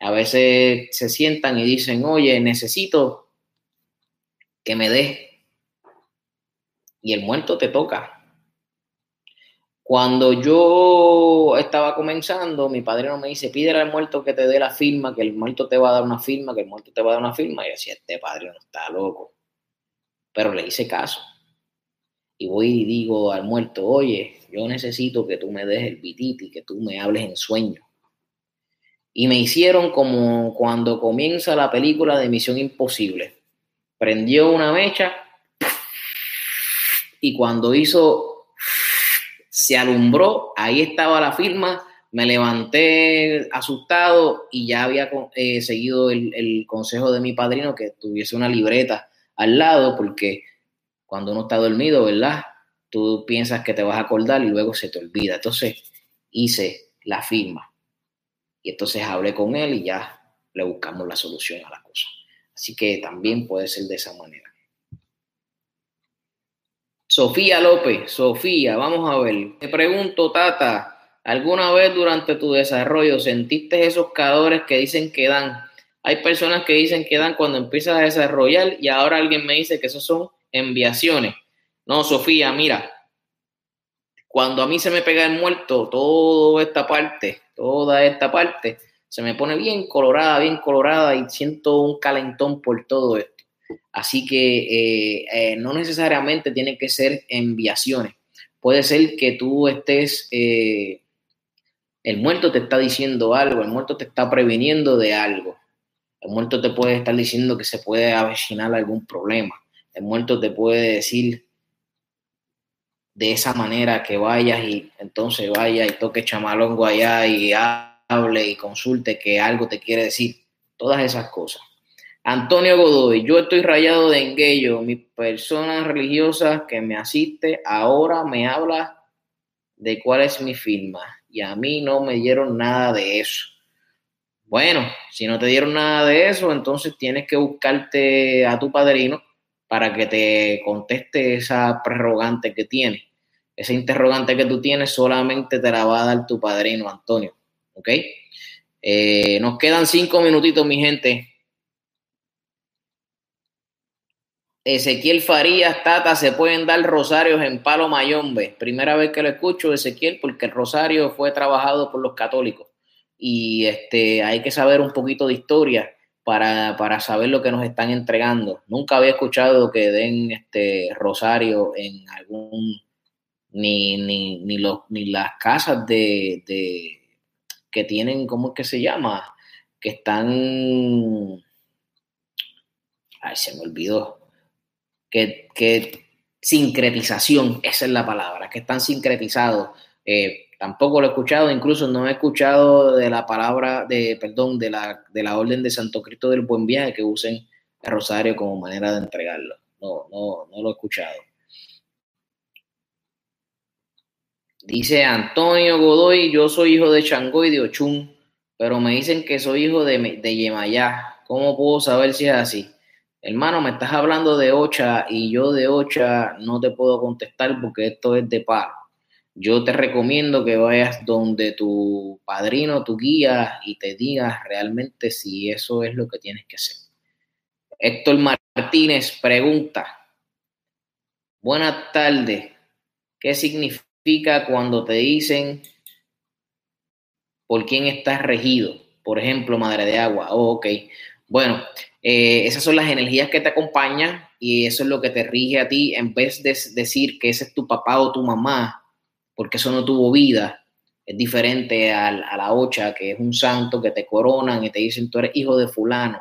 A veces se sientan y dicen, oye, necesito que me dé. Y el muerto te toca. Cuando yo estaba comenzando, mi padre no me dice, pídele al muerto que te dé la firma, que el muerto te va a dar una firma, que el muerto te va a dar una firma. Y yo decía, este padre no está loco. Pero le hice caso. Y voy y digo al muerto, oye, yo necesito que tú me des el bititi, que tú me hables en sueño. Y me hicieron como cuando comienza la película de Misión Imposible. Prendió una mecha y cuando hizo, se alumbró, ahí estaba la firma, me levanté asustado y ya había eh, seguido el, el consejo de mi padrino que tuviese una libreta al lado porque cuando uno está dormido, ¿verdad? Tú piensas que te vas a acordar y luego se te olvida. Entonces hice la firma y entonces hablé con él y ya le buscamos la solución a la cosa. Así que también puede ser de esa manera. Sofía López, Sofía, vamos a ver. Te pregunto, Tata, ¿alguna vez durante tu desarrollo sentiste esos calores que dicen que dan? Hay personas que dicen que dan cuando empiezas a desarrollar y ahora alguien me dice que esos son enviaciones. No, Sofía, mira, cuando a mí se me pega el muerto, toda esta parte, toda esta parte, se me pone bien colorada, bien colorada y siento un calentón por todo esto. Así que eh, eh, no necesariamente tiene que ser enviaciones. puede ser que tú estés, eh, el muerto te está diciendo algo, el muerto te está previniendo de algo. El muerto te puede estar diciendo que se puede avecinar algún problema. El muerto te puede decir de esa manera que vayas y entonces vaya y toque chamalongo allá y hable y consulte que algo te quiere decir. Todas esas cosas. Antonio Godoy, yo estoy rayado de enguello. Mi persona religiosa que me asiste ahora me habla de cuál es mi firma y a mí no me dieron nada de eso. Bueno, si no te dieron nada de eso, entonces tienes que buscarte a tu padrino para que te conteste esa prerrogante que tiene. Esa interrogante que tú tienes solamente te la va a dar tu padrino, Antonio. ¿Ok? Eh, nos quedan cinco minutitos, mi gente. Ezequiel Farías, Tata, se pueden dar rosarios en Palo Mayombe. Primera vez que lo escucho, Ezequiel, porque el rosario fue trabajado por los católicos. Y este, hay que saber un poquito de historia para, saber lo que nos están entregando. Nunca había escuchado que den este rosario en algún, ni, ni, ni, los, ni las casas de, de, que tienen, ¿cómo es que se llama? Que están, ay, se me olvidó que, sincretización, esa es la palabra, que están sincretizados. Eh, tampoco lo he escuchado, incluso no he escuchado de la palabra, de, perdón, de la, de la orden de Santo Cristo del Buen Viaje que usen el rosario como manera de entregarlo. No, no, no lo he escuchado. Dice Antonio Godoy, yo soy hijo de Changó y de Ochun, pero me dicen que soy hijo de, de Yemayá. ¿Cómo puedo saber si es así? hermano, me estás hablando de Ocha y yo de Ocha no te puedo contestar porque esto es de paro. Yo te recomiendo que vayas donde tu padrino, tu guía y te digas realmente si eso es lo que tienes que hacer. Héctor Martínez pregunta, buenas tardes, ¿qué significa cuando te dicen por quién estás regido? Por ejemplo, madre de agua. Oh, ok. Bueno, eh, esas son las energías que te acompañan y eso es lo que te rige a ti en vez de decir que ese es tu papá o tu mamá, porque eso no tuvo vida. Es diferente a, la ocha, que es un santo que te coronan y te dicen tú eres hijo de fulano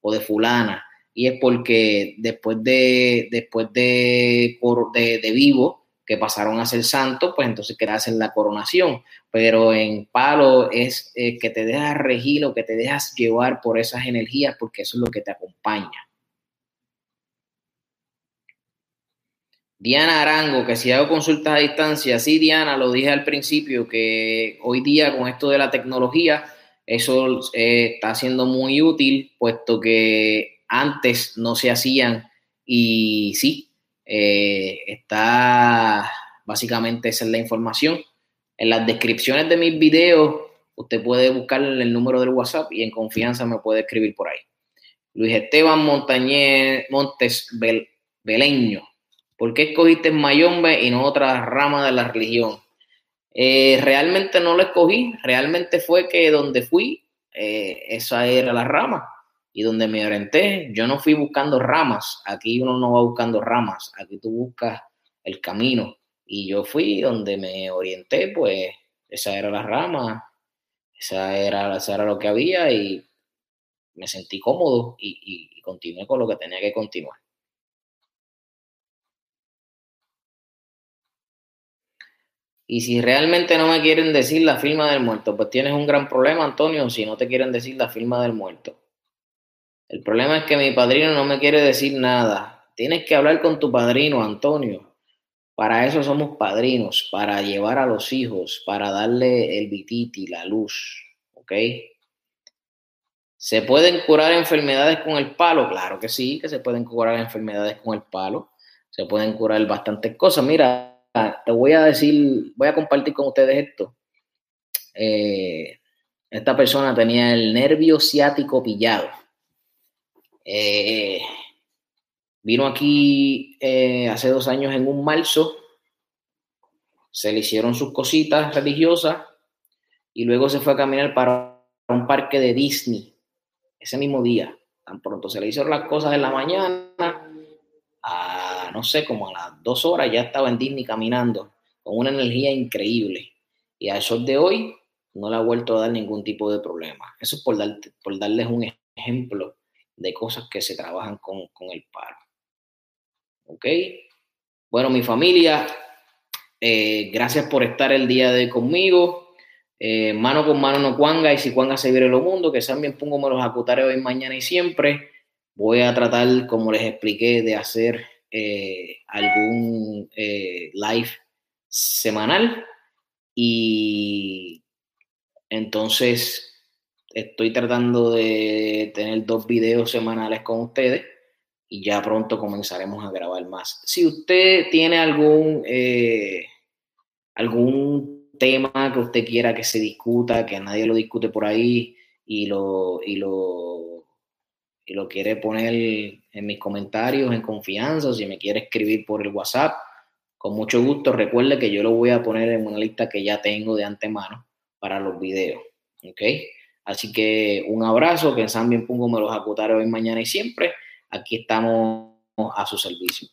o de fulana. Y es porque después de, después de, de, de vivo, que pasaron a ser santos, pues entonces que hacen la coronación. Pero en palo es eh, que te dejas regir o que te dejas llevar por esas energías, porque eso es lo que te acompaña. Diana Arango, que si hago consultas a distancia, sí, Diana, lo dije al principio, que hoy día con esto de la tecnología, eso eh, está siendo muy útil, puesto que antes no se hacían y sí, eh, está básicamente esa es la información. En las descripciones de mis videos, usted puede buscar el número del WhatsApp y en confianza me puede escribir por ahí. Luis Esteban Montañez Montes Beleño. ¿Por qué escogiste Mayombe y no otra rama de la religión? Eh, realmente no lo escogí, realmente fue que donde fui, eh, esa era la rama. Y donde me orienté, yo no fui buscando ramas, aquí uno no va buscando ramas, aquí tú buscas el camino. Y yo fui donde me orienté, pues esa era la rama, esa era, esa era lo que había y me sentí cómodo y, y continué con lo que tenía que continuar. Y si realmente no me quieren decir la firma del muerto, pues tienes un gran problema, Antonio, si no te quieren decir la firma del muerto. El problema es que mi padrino no me quiere decir nada. Tienes que hablar con tu padrino, Antonio. Para eso somos padrinos, para llevar a los hijos, para darle el vititi, la luz. ¿Ok? ¿Se pueden curar enfermedades con el palo? Claro que sí, que se pueden curar enfermedades con el palo. Se pueden curar bastantes cosas. Mira, te voy a decir, voy a compartir con ustedes esto. Eh, esta persona tenía el nervio ciático pillado eh, vino aquí eh, hace dos años en un marzo, se le hicieron sus cositas religiosas y luego se fue a caminar para un parque de Disney ese mismo día. Tan pronto se le hicieron las cosas en la mañana, no sé, como a las dos horas ya estaba en Disney caminando. con una energía increíble. Y a eso de hoy no le ha vuelto a dar ningún tipo de problema. Eso es por, por darles un ejemplo de cosas que se trabajan con, con el paro. ¿Ok? Bueno, mi familia, eh, gracias por estar el día de conmigo. Eh, mano con mano no cuanga y si cuanga se viene lo mundo, que también pongo me los acutaré hoy, mañana y siempre. Voy a tratar, como les expliqué, de hacer eh, algún live semanal y entonces estoy tratando de tener dos videos semanales con ustedes y ya pronto comenzaremos a grabar más. Si usted tiene algún, algún tema que usted quiera que se discuta, que nadie lo discute por ahí y lo, y lo, y lo quiere poner en mis comentarios en confianza, si me quiere escribir por el WhatsApp, con mucho gusto. Recuerde que yo lo voy a poner en una lista que ya tengo de antemano para los videos. ¿Ok? Así que un abrazo, que en San Bien me los acotaré hoy, mañana y siempre. Aquí estamos a su servicio.